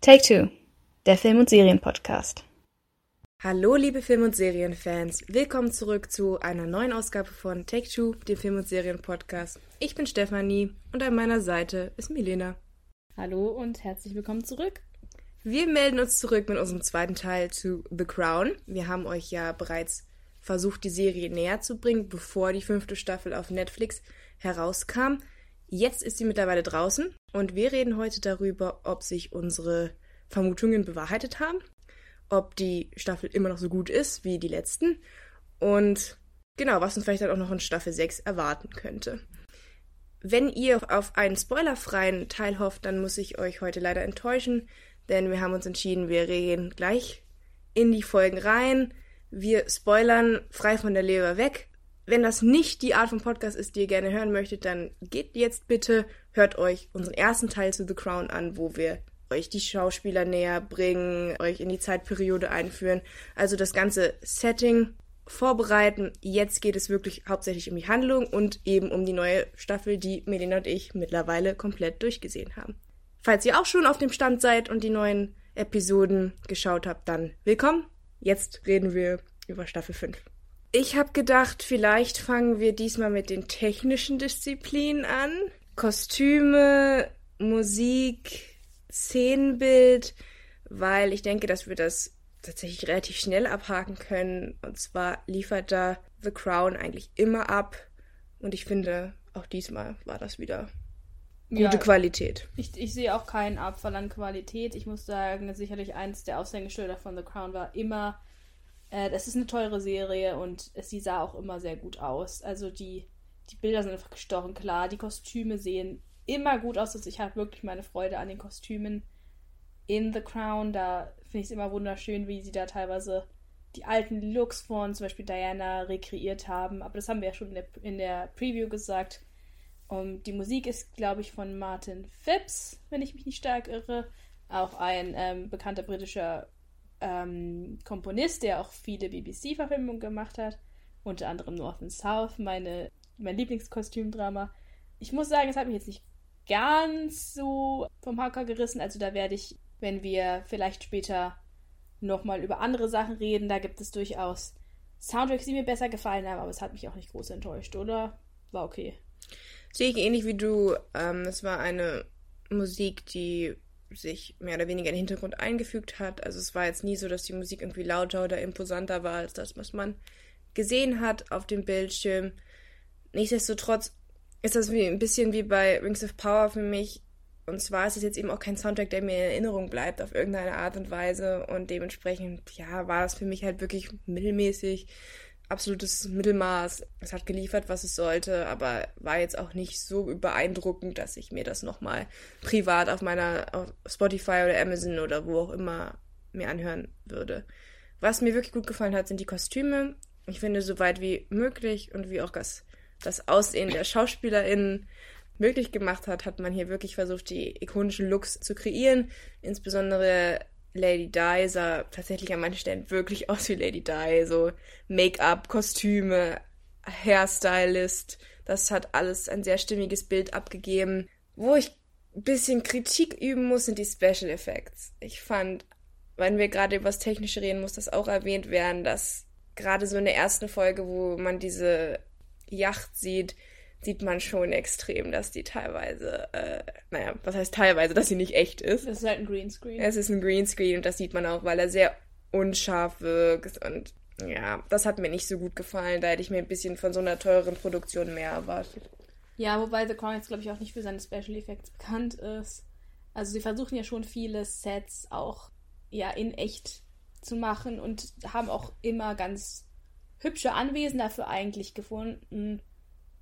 Take Two, der Film- und Serienpodcast. Hallo, liebe Film- und Serienfans. Willkommen zurück zu einer neuen Ausgabe von Take Two, dem Film- und Serienpodcast. Ich bin Stefanie und an meiner Seite ist Milena. Hallo und herzlich willkommen zurück. Wir melden uns zurück mit unserem zweiten Teil zu The Crown. Wir haben euch ja bereits versucht, die Serie näher zu bringen, bevor die fünfte Staffel auf Netflix herauskam. Jetzt ist sie mittlerweile draußen und wir reden heute darüber, ob sich unsere Vermutungen bewahrheitet haben, ob die Staffel immer noch so gut ist wie die letzten und genau, was uns vielleicht dann auch noch in Staffel 6 erwarten könnte. Wenn ihr auf einen spoilerfreien Teil hofft, dann muss ich euch heute leider enttäuschen, denn wir haben uns entschieden, wir gehen gleich in die Folgen rein. Wir spoilern frei von der Leber weg. Wenn das nicht die Art von Podcast ist, die ihr gerne hören möchtet, dann geht jetzt bitte, hört euch unseren ersten Teil zu The Crown an, wo wir euch die Schauspieler näher bringen, euch in die Zeitperiode einführen, also das ganze Setting vorbereiten. Jetzt geht es wirklich hauptsächlich um die Handlung und eben um die neue Staffel, die Melina und ich mittlerweile komplett durchgesehen haben. Falls ihr auch schon auf dem Stand seid und die neuen Episoden geschaut habt, dann willkommen. Jetzt reden wir über Staffel 5. Ich habe gedacht, vielleicht fangen wir diesmal mit den technischen Disziplinen an. Kostüme, Musik, Szenenbild, weil ich denke, dass wir das tatsächlich relativ schnell abhaken können. Und zwar liefert da The Crown eigentlich immer ab. Und ich finde, auch diesmal war das wieder gute ja, Qualität. Ich, ich sehe auch keinen Abfall an Qualität. Ich muss sagen, sicherlich eins der Aushängeschilder von The Crown war immer äh, das ist eine teure Serie und sie sah auch immer sehr gut aus. Also die, die Bilder sind einfach gestochen klar. Die Kostüme sehen immer gut aus. Also ich habe wirklich meine Freude an den Kostümen in The Crown. Da finde ich es immer wunderschön, wie sie da teilweise die alten Looks von zum Beispiel Diana rekreiert haben. Aber das haben wir ja schon in der, in der Preview gesagt. Um, die Musik ist, glaube ich, von Martin Phipps, wenn ich mich nicht stark irre. Auch ein ähm, bekannter britischer ähm, Komponist, der auch viele BBC-Verfilmungen gemacht hat, unter anderem North and South, meine, mein Lieblingskostümdrama. Ich muss sagen, es hat mich jetzt nicht ganz so vom Hacker gerissen. Also da werde ich, wenn wir vielleicht später nochmal über andere Sachen reden, da gibt es durchaus Soundtracks, die mir besser gefallen haben, aber es hat mich auch nicht groß enttäuscht, oder? War okay. Sehe ich ähnlich wie du. Ähm, es war eine Musik, die sich mehr oder weniger in den Hintergrund eingefügt hat. Also es war jetzt nie so, dass die Musik irgendwie lauter oder imposanter war als das, was man gesehen hat auf dem Bildschirm. Nichtsdestotrotz ist das wie, ein bisschen wie bei Rings of Power für mich. Und zwar ist es jetzt eben auch kein Soundtrack, der mir in Erinnerung bleibt auf irgendeine Art und Weise. Und dementsprechend, ja, war es für mich halt wirklich mittelmäßig absolutes Mittelmaß. Es hat geliefert, was es sollte, aber war jetzt auch nicht so beeindruckend, dass ich mir das nochmal privat auf meiner auf Spotify oder Amazon oder wo auch immer mir anhören würde. Was mir wirklich gut gefallen hat, sind die Kostüme. Ich finde, so weit wie möglich und wie auch das, das Aussehen der SchauspielerInnen möglich gemacht hat, hat man hier wirklich versucht, die ikonischen Looks zu kreieren. Insbesondere Lady Di sah tatsächlich an manchen Stellen wirklich aus wie Lady Di. So Make-up, Kostüme, Hairstylist. Das hat alles ein sehr stimmiges Bild abgegeben. Wo ich ein bisschen Kritik üben muss, sind die Special Effects. Ich fand, wenn wir gerade über das Technische reden, muss das auch erwähnt werden, dass gerade so in der ersten Folge, wo man diese Yacht sieht, sieht man schon extrem, dass die teilweise, äh, naja, was heißt teilweise, dass sie nicht echt ist. Es ist halt ein Greenscreen. Es ist ein Greenscreen und das sieht man auch, weil er sehr unscharf wirkt und ja, das hat mir nicht so gut gefallen. Da hätte ich mir ein bisschen von so einer teuren Produktion mehr erwartet. Ja, wobei The Crown jetzt, glaube ich, auch nicht für seine Special Effects bekannt ist. Also sie versuchen ja schon viele Sets auch ja in echt zu machen und haben auch immer ganz hübsche Anwesen dafür eigentlich gefunden.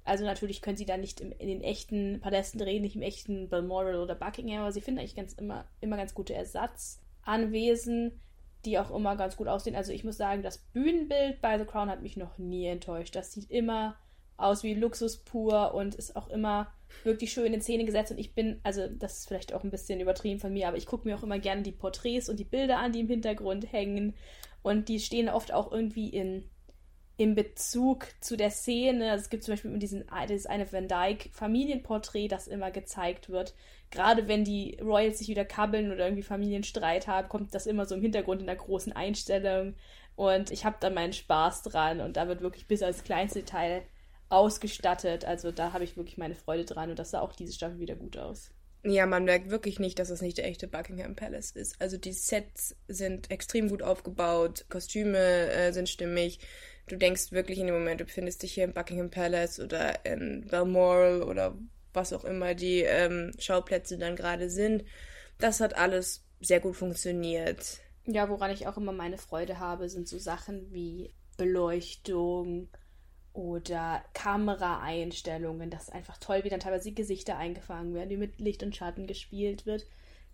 Also natürlich können sie da nicht im, in den echten Palästen drehen, nicht im echten Balmoral oder Buckingham, aber sie finden eigentlich ganz immer, immer ganz gute Ersatzanwesen, die auch immer ganz gut aussehen. Also ich muss sagen, das Bühnenbild bei The Crown hat mich noch nie enttäuscht. Das sieht immer aus wie Luxus pur und ist auch immer wirklich schön in Szene gesetzt. Und ich bin, also das ist vielleicht auch ein bisschen übertrieben von mir, aber ich gucke mir auch immer gerne die Porträts und die Bilder an, die im Hintergrund hängen. Und die stehen oft auch irgendwie in im Bezug zu der Szene. Es gibt zum Beispiel diesen, dieses eine Van Dyke Familienporträt, das immer gezeigt wird. Gerade wenn die Royals sich wieder kabbeln oder irgendwie Familienstreit haben, kommt das immer so im Hintergrund in der großen Einstellung. Und ich habe da meinen Spaß dran und da wird wirklich bis als kleinste Detail ausgestattet. Also da habe ich wirklich meine Freude dran und das sah auch diese Staffel wieder gut aus. Ja, man merkt wirklich nicht, dass es nicht der echte Buckingham Palace ist. Also die Sets sind extrem gut aufgebaut, Kostüme äh, sind stimmig. Du denkst wirklich in dem Moment, du befindest dich hier im Buckingham Palace oder in Balmoral oder was auch immer die ähm, Schauplätze dann gerade sind. Das hat alles sehr gut funktioniert. Ja, woran ich auch immer meine Freude habe, sind so Sachen wie Beleuchtung, oder Kameraeinstellungen. Das ist einfach toll, wie dann teilweise die Gesichter eingefangen werden, wie mit Licht und Schatten gespielt wird.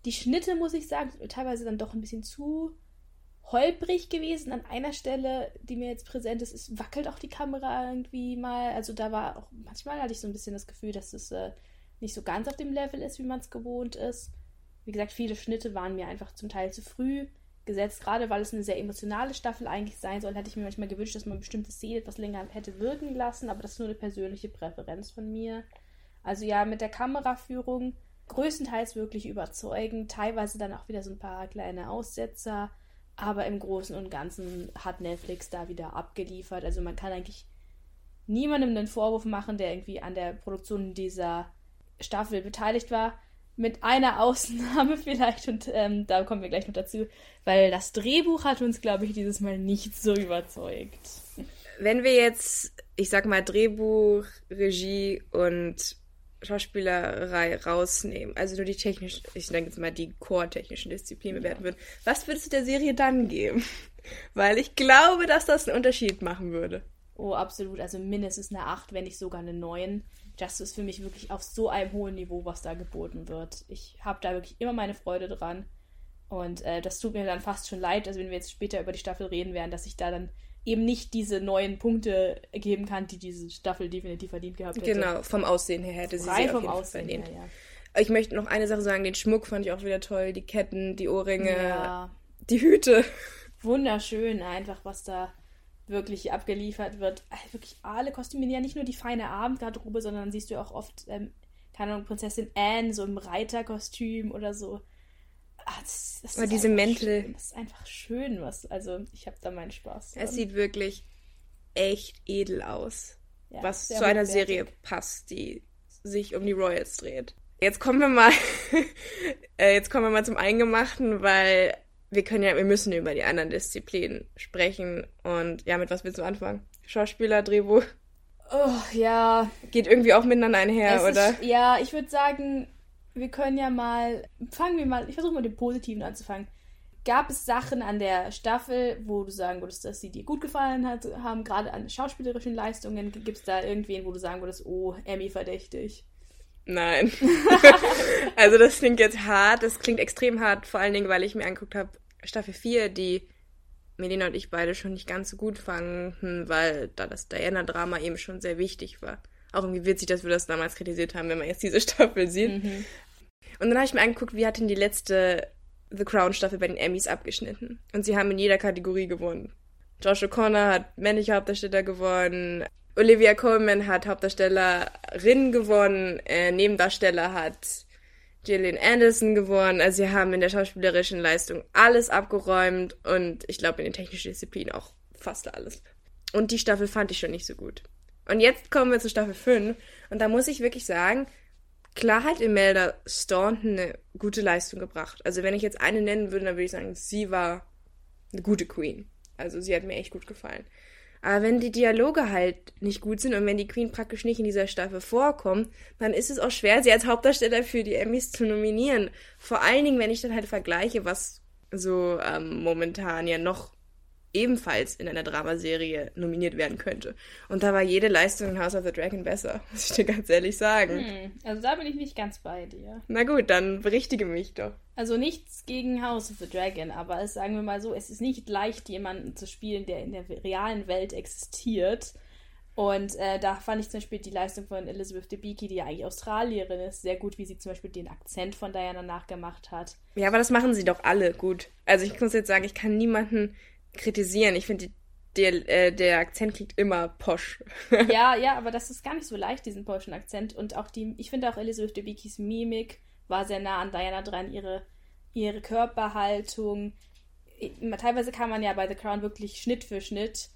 Die Schnitte, muss ich sagen, sind teilweise dann doch ein bisschen zu holprig gewesen. An einer Stelle, die mir jetzt präsent ist, ist wackelt auch die Kamera irgendwie mal. Also da war auch, manchmal hatte ich so ein bisschen das Gefühl, dass es äh, nicht so ganz auf dem Level ist, wie man es gewohnt ist. Wie gesagt, viele Schnitte waren mir einfach zum Teil zu früh gesetzt, gerade weil es eine sehr emotionale Staffel eigentlich sein soll, hätte ich mir manchmal gewünscht, dass man bestimmte Szenen etwas länger hätte wirken lassen, aber das ist nur eine persönliche Präferenz von mir. Also ja, mit der Kameraführung größtenteils wirklich überzeugend, teilweise dann auch wieder so ein paar kleine Aussetzer, aber im Großen und Ganzen hat Netflix da wieder abgeliefert. Also man kann eigentlich niemandem einen Vorwurf machen, der irgendwie an der Produktion dieser Staffel beteiligt war. Mit einer Ausnahme vielleicht, und ähm, da kommen wir gleich noch dazu, weil das Drehbuch hat uns, glaube ich, dieses Mal nicht so überzeugt. Wenn wir jetzt, ich sag mal, Drehbuch, Regie und Schauspielerei rausnehmen, also nur die technischen, ich denke jetzt mal die core-technischen Disziplinen bewerten würden, was würdest du der Serie dann geben? Weil ich glaube, dass das einen Unterschied machen würde. Oh, absolut. Also mindestens eine 8, wenn nicht sogar eine 9. Das ist für mich wirklich auf so einem hohen Niveau, was da geboten wird. Ich habe da wirklich immer meine Freude dran. Und äh, das tut mir dann fast schon leid, also wenn wir jetzt später über die Staffel reden werden, dass ich da dann eben nicht diese neuen Punkte geben kann, die diese Staffel definitiv verdient gehabt hätte. Genau, vom Aussehen her hätte sie Rein sie vom Aussehen verdient. Her, ja. Ich möchte noch eine Sache sagen, den Schmuck fand ich auch wieder toll, die Ketten, die Ohrringe, ja. die Hüte. Wunderschön einfach, was da wirklich abgeliefert wird. Äh, wirklich alle Kostüme, ja nicht nur die feine Abendgarderobe, sondern siehst du auch oft, ähm, keine Ahnung, Prinzessin Anne so im Reiterkostüm oder so. Ach, das, das Oder diese Mäntel. Schön. Das ist einfach schön, was. Also, ich habe da meinen Spaß. Dran. Es sieht wirklich echt edel aus. Ja, was zu einer Serie passt, die sich um die Royals dreht. Jetzt kommen wir mal, äh, jetzt kommen wir mal zum Eingemachten, weil wir können ja, wir müssen über die anderen Disziplinen sprechen. Und ja, mit was willst du anfangen? Schauspieler, Drehbuch? Oh, ja. Geht irgendwie auch miteinander einher, es oder? Ist, ja, ich würde sagen, wir können ja mal, fangen wir mal, ich versuche mal mit dem Positiven anzufangen. Gab es Sachen an der Staffel, wo du sagen würdest, dass sie dir gut gefallen hat, haben, gerade an schauspielerischen Leistungen? Gibt es da irgendwen, wo du sagen würdest, oh, Emmy verdächtig? Nein. also das klingt jetzt hart, das klingt extrem hart, vor allen Dingen, weil ich mir angeguckt habe, Staffel 4, die Melina und ich beide schon nicht ganz so gut fanden, weil da das Diana-Drama eben schon sehr wichtig war. Auch irgendwie witzig, dass wir das damals kritisiert haben, wenn man jetzt diese Staffel sieht. Mhm. Und dann habe ich mir angeguckt, wie hat denn die letzte The Crown-Staffel bei den Emmys abgeschnitten. Und sie haben in jeder Kategorie gewonnen. Josh O'Connor hat männliche Hauptdarsteller gewonnen. Olivia Colman hat Hauptdarstellerin gewonnen. Äh, Nebendarsteller hat Gillian Anderson gewonnen. Also sie haben in der schauspielerischen Leistung alles abgeräumt und ich glaube in den technischen Disziplinen auch fast alles. Und die Staffel fand ich schon nicht so gut. Und jetzt kommen wir zu Staffel 5 und da muss ich wirklich sagen, klar hat Imelda Staunton eine gute Leistung gebracht. Also wenn ich jetzt eine nennen würde, dann würde ich sagen, sie war eine gute Queen. Also sie hat mir echt gut gefallen. Aber wenn die Dialoge halt nicht gut sind und wenn die Queen praktisch nicht in dieser Staffel vorkommt, dann ist es auch schwer, sie als Hauptdarsteller für die Emmys zu nominieren. Vor allen Dingen, wenn ich dann halt vergleiche, was so ähm, momentan ja noch ebenfalls in einer Dramaserie nominiert werden könnte. Und da war jede Leistung in House of the Dragon besser, muss ich dir ganz ehrlich sagen. Hm, also da bin ich nicht ganz bei dir. Na gut, dann berichtige mich doch. Also nichts gegen House of the Dragon, aber es, sagen wir mal so, es ist nicht leicht, jemanden zu spielen, der in der realen Welt existiert. Und äh, da fand ich zum Beispiel die Leistung von Elizabeth Debicki, die ja eigentlich Australierin ist, sehr gut, wie sie zum Beispiel den Akzent von Diana nachgemacht hat. Ja, aber das machen sie doch alle gut. Also ich muss jetzt sagen, ich kann niemanden kritisieren. Ich finde, der, äh, der Akzent klingt immer posch. ja, ja, aber das ist gar nicht so leicht, diesen poschen Akzent. Und auch die, ich finde auch Elizabeth Debicki's Mimik war sehr nah an Diana dran, ihre, ihre Körperhaltung. Teilweise kann man ja bei The Crown wirklich Schnitt für Schnitt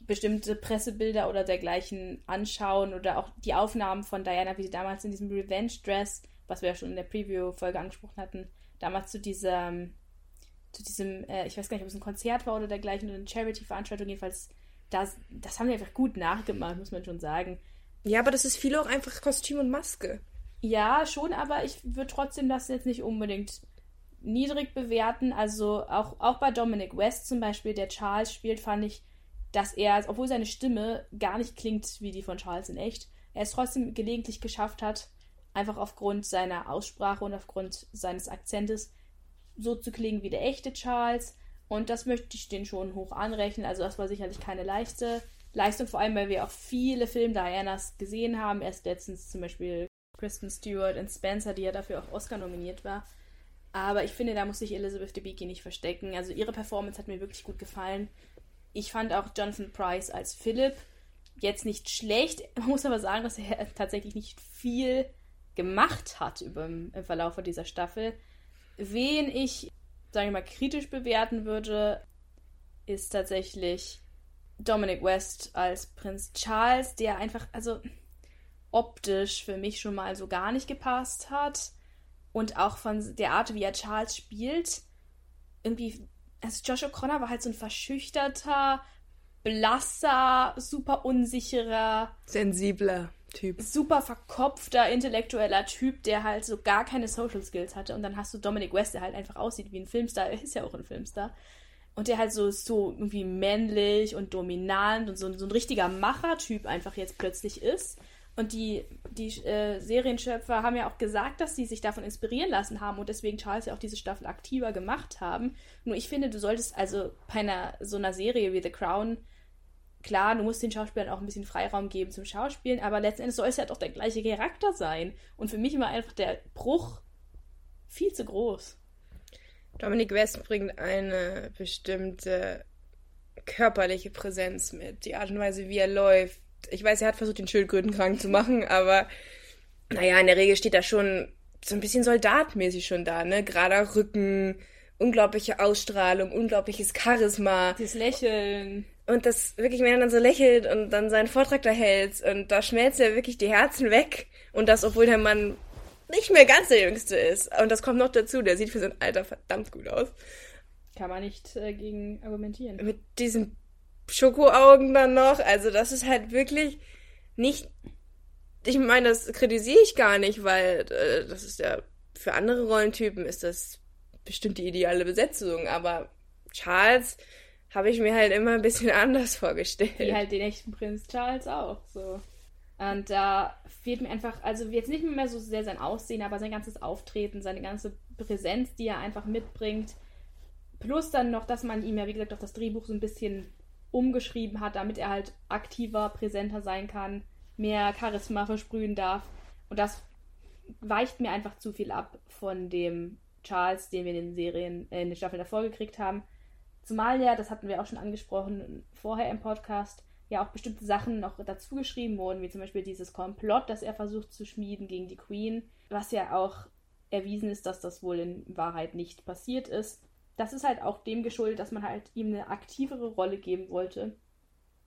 bestimmte Pressebilder oder dergleichen anschauen oder auch die Aufnahmen von Diana, wie sie damals in diesem Revenge-Dress, was wir ja schon in der Preview-Folge angesprochen hatten, damals zu diesem, zu diesem, äh, ich weiß gar nicht, ob es ein Konzert war oder dergleichen oder eine Charity-Veranstaltung, jedenfalls, das, das haben die einfach gut nachgemacht, muss man schon sagen. Ja, aber das ist viel auch einfach Kostüm und Maske. Ja, schon, aber ich würde trotzdem das jetzt nicht unbedingt niedrig bewerten. Also auch, auch bei Dominic West zum Beispiel, der Charles spielt, fand ich, dass er, obwohl seine Stimme gar nicht klingt wie die von Charles in echt, er es trotzdem gelegentlich geschafft hat, einfach aufgrund seiner Aussprache und aufgrund seines Akzentes so zu klingen wie der echte Charles. Und das möchte ich den schon hoch anrechnen. Also das war sicherlich keine leichte Leistung, vor allem weil wir auch viele Filme Dianas gesehen haben. Erst letztens zum Beispiel Kristen Stewart und Spencer, die ja dafür auch Oscar nominiert war. Aber ich finde, da muss sich Elizabeth Debicki nicht verstecken. Also ihre Performance hat mir wirklich gut gefallen. Ich fand auch Jonathan Price als Philip jetzt nicht schlecht. Man muss aber sagen, dass er tatsächlich nicht viel gemacht hat im Verlauf dieser Staffel. Wen ich, sage ich mal, kritisch bewerten würde, ist tatsächlich Dominic West als Prinz Charles, der einfach, also optisch für mich schon mal so gar nicht gepasst hat. Und auch von der Art, wie er Charles spielt, irgendwie also Josh O'Connor war halt so ein verschüchterter, blasser, super unsicherer, sensibler Typ. Super verkopfter, intellektueller Typ, der halt so gar keine Social Skills hatte. Und dann hast du Dominic West, der halt einfach aussieht wie ein Filmstar. Er ist ja auch ein Filmstar. Und der halt so, so irgendwie männlich und dominant und so, so ein richtiger Machertyp einfach jetzt plötzlich ist. Und die, die äh, Serienschöpfer haben ja auch gesagt, dass sie sich davon inspirieren lassen haben und deswegen Charles ja auch diese Staffel aktiver gemacht haben. Nur ich finde, du solltest also bei einer so einer Serie wie The Crown, klar, du musst den Schauspielern auch ein bisschen Freiraum geben zum Schauspielen, aber letzten Endes soll es ja doch der gleiche Charakter sein. Und für mich war einfach der Bruch viel zu groß. Dominic West bringt eine bestimmte körperliche Präsenz mit. Die Art und Weise, wie er läuft, ich weiß, er hat versucht, den Schildkröten krank zu machen, aber naja, in der Regel steht er schon so ein bisschen soldatmäßig schon da, ne? Gerader Rücken, unglaubliche Ausstrahlung, unglaubliches Charisma. Das Lächeln. Und das wirklich, wenn er dann so lächelt und dann seinen Vortrag da hält und da schmelzt er wirklich die Herzen weg. Und das, obwohl der Mann nicht mehr ganz der Jüngste ist. Und das kommt noch dazu, der sieht für sein Alter verdammt gut aus. Kann man nicht äh, gegen argumentieren. Mit diesem Schokoaugen dann noch. Also das ist halt wirklich nicht. Ich meine, das kritisiere ich gar nicht, weil äh, das ist ja für andere Rollentypen ist das bestimmt die ideale Besetzung. Aber Charles habe ich mir halt immer ein bisschen anders vorgestellt. Wie halt den echten Prinz Charles auch. So. Und da fehlt mir einfach, also jetzt nicht mehr so sehr sein Aussehen, aber sein ganzes Auftreten, seine ganze Präsenz, die er einfach mitbringt. Plus dann noch, dass man ihm ja, wie gesagt, auch das Drehbuch so ein bisschen umgeschrieben hat, damit er halt aktiver, präsenter sein kann, mehr Charisma versprühen darf. Und das weicht mir einfach zu viel ab von dem Charles, den wir in den Serien, äh, in den Staffeln davor gekriegt haben. Zumal ja, das hatten wir auch schon angesprochen vorher im Podcast, ja auch bestimmte Sachen noch dazu geschrieben wurden, wie zum Beispiel dieses Komplott, das er versucht zu schmieden gegen die Queen, was ja auch erwiesen ist, dass das wohl in Wahrheit nicht passiert ist das ist halt auch dem geschuldet, dass man halt ihm eine aktivere Rolle geben wollte.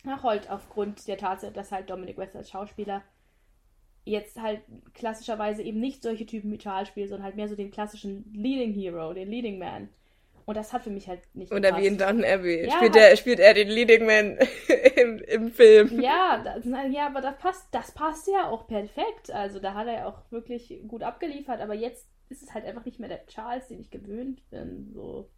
Ach, halt aufgrund der Tatsache, dass halt Dominic West als Schauspieler jetzt halt klassischerweise eben nicht solche Typen Charles spielt, sondern halt mehr so den klassischen Leading Hero, den Leading Man. Und das hat für mich halt nicht Oder gepasst. wie in Downton Abbey. Ja, spielt, er, spielt er den Leading Man im, im Film. Ja, das, ja, aber das passt, das passt ja auch perfekt. Also da hat er ja auch wirklich gut abgeliefert. Aber jetzt ist es halt einfach nicht mehr der Charles, den ich gewöhnt bin. So.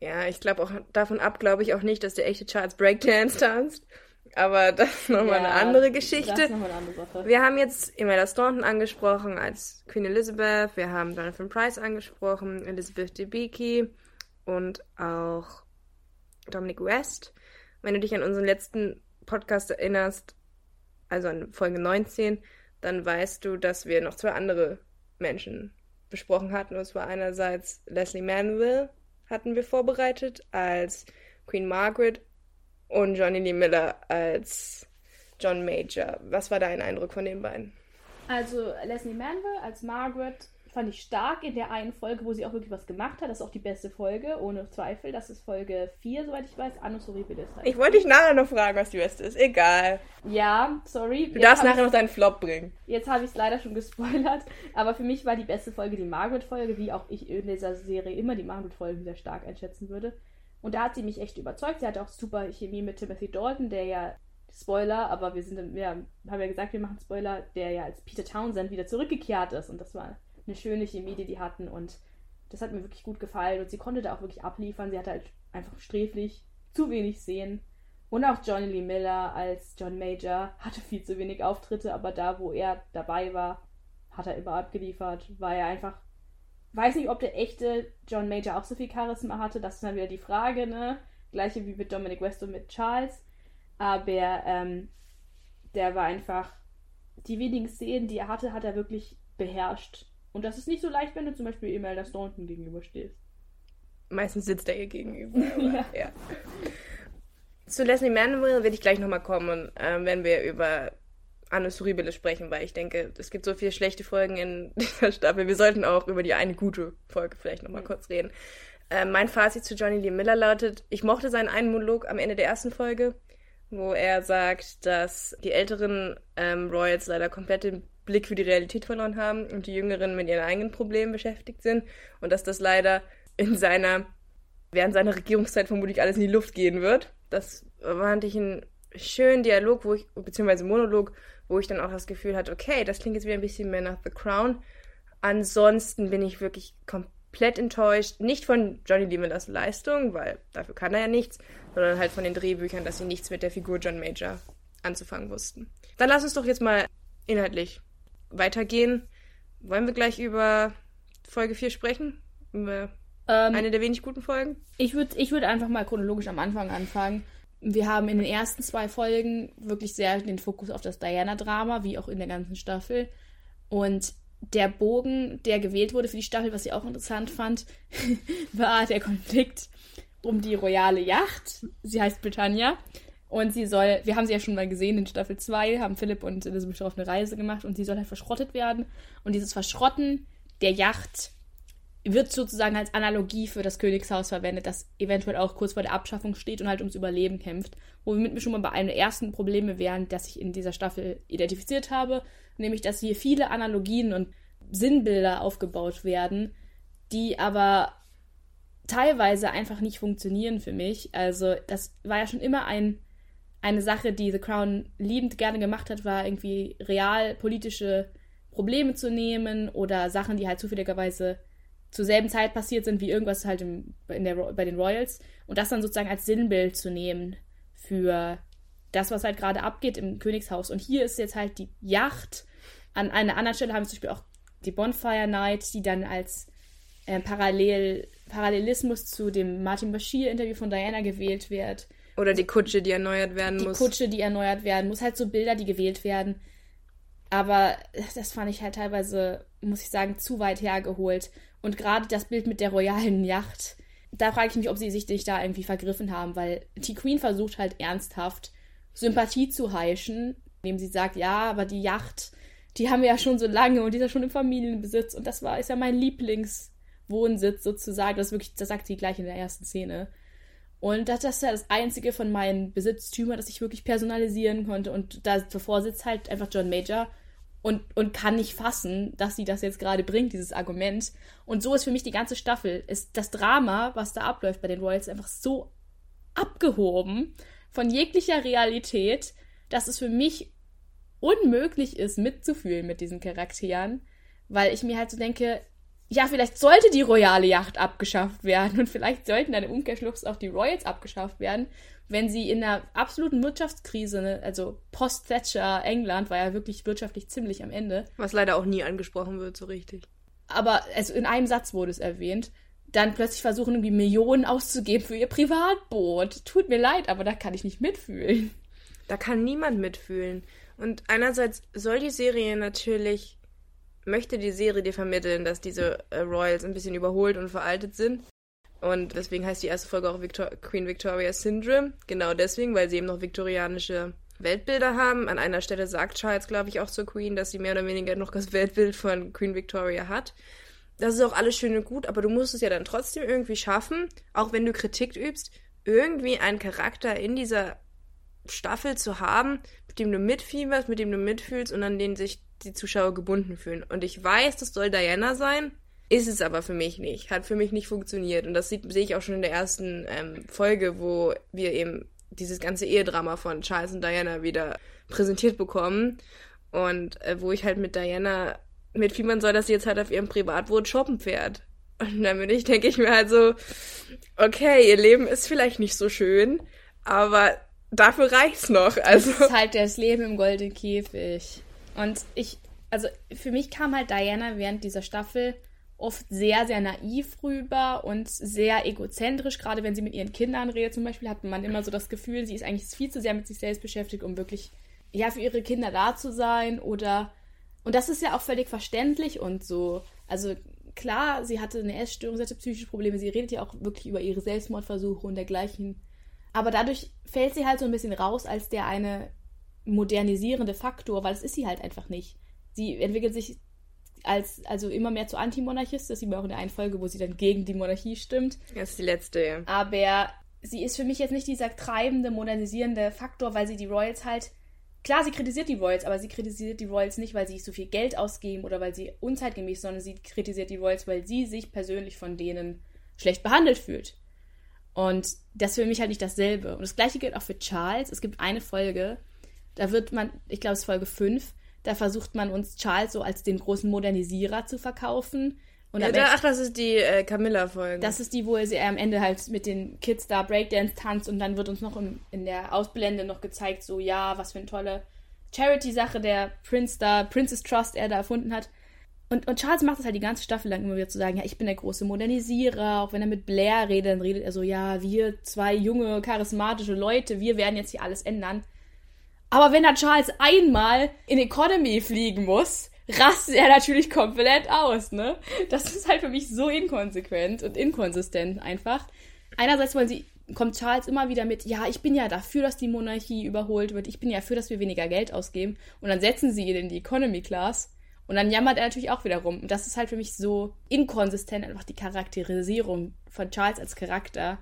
Ja, ich glaube auch davon ab, glaube ich auch nicht, dass der echte Charles Breakdance tanzt. Aber das ist nochmal ja, eine andere Geschichte. Das ist nochmal eine andere Sache. Wir haben jetzt Imelda Staunton angesprochen als Queen Elizabeth. Wir haben Jonathan Price angesprochen, Elizabeth Debicki und auch Dominic West. Wenn du dich an unseren letzten Podcast erinnerst, also an Folge 19, dann weißt du, dass wir noch zwei andere Menschen besprochen hatten. Und zwar einerseits Leslie Manville, hatten wir vorbereitet als Queen Margaret und Johnny Lee Miller als John Major. Was war dein Eindruck von den beiden? Also Leslie Manville als Margaret fand ich stark in der einen Folge, wo sie auch wirklich was gemacht hat. Das ist auch die beste Folge, ohne Zweifel. Das ist Folge 4, soweit ich weiß. Annus Horribilis. Ich wollte dich nachher noch fragen, was die beste ist. Egal. Ja, sorry. Du darfst nachher noch deinen Flop bringen. Jetzt habe ich es leider schon gespoilert. Aber für mich war die beste Folge die Margaret-Folge, wie auch ich in dieser Serie immer die Margaret-Folge sehr stark einschätzen würde. Und da hat sie mich echt überzeugt. Sie hatte auch super Chemie mit Timothy Dalton, der ja Spoiler, aber wir sind, wir haben ja gesagt, wir machen Spoiler, der ja als Peter Townsend wieder zurückgekehrt ist. Und das war eine schöne Chemie, die die hatten und das hat mir wirklich gut gefallen und sie konnte da auch wirklich abliefern. Sie hatte halt einfach sträflich zu wenig Szenen. Und auch Johnny Lee Miller als John Major hatte viel zu wenig Auftritte, aber da, wo er dabei war, hat er immer abgeliefert. War er einfach. Weiß nicht, ob der echte John Major auch so viel Charisma hatte. Das ist dann wieder die Frage, ne? Gleiche wie mit Dominic West und mit Charles. Aber ähm, der war einfach. Die wenigen Szenen, die er hatte, hat er wirklich beherrscht. Und das ist nicht so leicht, wenn du zum Beispiel Imelda Staunton gegenüberstehst. Meistens sitzt er ihr gegenüber. ja. ja. Zu Leslie Manville werde ich gleich nochmal kommen, äh, wenn wir über Annus Horribilis sprechen, weil ich denke, es gibt so viele schlechte Folgen in dieser Staffel. Wir sollten auch über die eine gute Folge vielleicht nochmal mhm. kurz reden. Äh, mein Fazit zu Johnny Lee Miller lautet, ich mochte seinen einen Monolog am Ende der ersten Folge, wo er sagt, dass die älteren ähm, Royals leider komplett den Blick für die Realität verloren haben und die Jüngeren mit ihren eigenen Problemen beschäftigt sind und dass das leider in seiner, während seiner Regierungszeit vermutlich alles in die Luft gehen wird. Das fand ich einen schönen Dialog, wo ich, beziehungsweise Monolog, wo ich dann auch das Gefühl hatte, okay, das klingt jetzt wieder ein bisschen mehr nach The Crown. Ansonsten bin ich wirklich komplett enttäuscht. Nicht von Johnny Lee Leistung, weil dafür kann er ja nichts, sondern halt von den Drehbüchern, dass sie nichts mit der Figur John Major anzufangen wussten. Dann lass uns doch jetzt mal inhaltlich weitergehen, wollen wir gleich über Folge 4 sprechen? Über ähm, eine der wenig guten Folgen? Ich würde ich würd einfach mal chronologisch am Anfang anfangen. Wir haben in den ersten zwei Folgen wirklich sehr den Fokus auf das Diana-Drama, wie auch in der ganzen Staffel. Und der Bogen, der gewählt wurde für die Staffel, was ich auch interessant fand, war der Konflikt um die royale Yacht. Sie heißt Britannia. Und sie soll, wir haben sie ja schon mal gesehen in Staffel 2, haben Philipp und Elizabeth auf eine Reise gemacht und sie soll halt verschrottet werden. Und dieses Verschrotten der Yacht wird sozusagen als Analogie für das Königshaus verwendet, das eventuell auch kurz vor der Abschaffung steht und halt ums Überleben kämpft. Womit wir schon mal bei einem der ersten Probleme wären, das ich in dieser Staffel identifiziert habe, nämlich dass hier viele Analogien und Sinnbilder aufgebaut werden, die aber teilweise einfach nicht funktionieren für mich. Also das war ja schon immer ein eine Sache, die The Crown liebend gerne gemacht hat, war irgendwie real politische Probleme zu nehmen oder Sachen, die halt zufälligerweise zur selben Zeit passiert sind, wie irgendwas halt im, in der, bei den Royals und das dann sozusagen als Sinnbild zu nehmen für das, was halt gerade abgeht im Königshaus. Und hier ist jetzt halt die Yacht. An einer anderen Stelle haben wir zum Beispiel auch die Bonfire Night, die dann als äh, Parallel, Parallelismus zu dem Martin Bashir-Interview von Diana gewählt wird. Oder die Kutsche, die erneuert werden die muss. Die Kutsche, die erneuert werden muss. Halt so Bilder, die gewählt werden. Aber das fand ich halt teilweise, muss ich sagen, zu weit hergeholt. Und gerade das Bild mit der royalen Yacht, da frage ich mich, ob sie sich nicht da irgendwie vergriffen haben, weil die Queen versucht halt ernsthaft Sympathie zu heischen, indem sie sagt, ja, aber die Yacht, die haben wir ja schon so lange und die ist ja schon im Familienbesitz und das war, ist ja mein Lieblingswohnsitz sozusagen. Das wirklich, das sagt sie gleich in der ersten Szene. Und das, ist ja das einzige von meinen Besitztümern, das ich wirklich personalisieren konnte. Und davor sitzt halt einfach John Major und, und kann nicht fassen, dass sie das jetzt gerade bringt, dieses Argument. Und so ist für mich die ganze Staffel. Ist das Drama, was da abläuft bei den Royals, einfach so abgehoben von jeglicher Realität, dass es für mich unmöglich ist, mitzufühlen mit diesen Charakteren. Weil ich mir halt so denke, ja, vielleicht sollte die royale Yacht abgeschafft werden und vielleicht sollten dann im Umkehrschluss auch die Royals abgeschafft werden, wenn sie in einer absoluten Wirtschaftskrise, ne, also Post-Thatcher England war ja wirklich wirtschaftlich ziemlich am Ende. Was leider auch nie angesprochen wird, so richtig. Aber also in einem Satz wurde es erwähnt. Dann plötzlich versuchen, irgendwie Millionen auszugeben für ihr Privatboot. Tut mir leid, aber da kann ich nicht mitfühlen. Da kann niemand mitfühlen. Und einerseits soll die Serie natürlich möchte die Serie dir vermitteln, dass diese äh, Royals ein bisschen überholt und veraltet sind. Und deswegen heißt die erste Folge auch Victor Queen Victoria Syndrome. Genau deswegen, weil sie eben noch viktorianische Weltbilder haben. An einer Stelle sagt Charles, glaube ich, auch zur Queen, dass sie mehr oder weniger noch das Weltbild von Queen Victoria hat. Das ist auch alles schön und gut, aber du musst es ja dann trotzdem irgendwie schaffen, auch wenn du Kritik übst, irgendwie einen Charakter in dieser Staffel zu haben, mit dem du mitfieberst, mit dem du mitfühlst und an den sich die Zuschauer gebunden fühlen. Und ich weiß, das soll Diana sein, ist es aber für mich nicht. Hat für mich nicht funktioniert. Und das sehe ich auch schon in der ersten ähm, Folge, wo wir eben dieses ganze Ehedrama von Charles und Diana wieder präsentiert bekommen. Und äh, wo ich halt mit Diana mitfiebern soll, dass sie jetzt halt auf ihrem Privatboot shoppen fährt. Und damit ich denke ich mir halt so, okay, ihr Leben ist vielleicht nicht so schön, aber dafür reicht's noch. Also das ist halt das Leben im goldenen Käfig. Und ich, also für mich kam halt Diana während dieser Staffel oft sehr, sehr naiv rüber und sehr egozentrisch. Gerade wenn sie mit ihren Kindern redet zum Beispiel, hat man immer so das Gefühl, sie ist eigentlich viel zu sehr mit sich selbst beschäftigt, um wirklich ja für ihre Kinder da zu sein. Oder und das ist ja auch völlig verständlich und so. Also klar, sie hatte eine Essstörung, sie hatte psychische Probleme. Sie redet ja auch wirklich über ihre Selbstmordversuche und dergleichen. Aber dadurch fällt sie halt so ein bisschen raus als der eine modernisierende Faktor, weil es ist sie halt einfach nicht. Sie entwickelt sich als also immer mehr zur Antimonarchist. Das sieht man auch in der einen Folge, wo sie dann gegen die Monarchie stimmt. Das ist die letzte, ja. Aber sie ist für mich jetzt nicht dieser treibende, modernisierende Faktor, weil sie die Royals halt. Klar, sie kritisiert die Royals, aber sie kritisiert die Royals nicht, weil sie so viel Geld ausgeben oder weil sie unzeitgemäß, sondern sie kritisiert die Royals, weil sie sich persönlich von denen schlecht behandelt fühlt. Und das ist für mich halt nicht dasselbe. Und das gleiche gilt auch für Charles. Es gibt eine Folge, da wird man, ich glaube, es ist Folge 5, da versucht man uns Charles so als den großen Modernisierer zu verkaufen. Und ja, da, ach, das ist die äh, Camilla-Folge. Das ist die, wo sie am Ende halt mit den Kids da Breakdance tanzt und dann wird uns noch im, in der Ausblende noch gezeigt, so, ja, was für eine tolle Charity-Sache der Prince da, Princess Trust er da erfunden hat. Und, und Charles macht das halt die ganze Staffel lang immer wieder zu sagen, ja, ich bin der große Modernisierer. Auch wenn er mit Blair redet, dann redet er so, ja, wir zwei junge, charismatische Leute, wir werden jetzt hier alles ändern. Aber wenn er Charles einmal in Economy fliegen muss, rastet er natürlich komplett aus, ne? Das ist halt für mich so inkonsequent und inkonsistent einfach. Einerseits wollen sie, kommt Charles immer wieder mit, ja, ich bin ja dafür, dass die Monarchie überholt wird, ich bin ja dafür, dass wir weniger Geld ausgeben. Und dann setzen sie ihn in die Economy Class. Und dann jammert er natürlich auch wieder rum. Und das ist halt für mich so inkonsistent, einfach die Charakterisierung von Charles als Charakter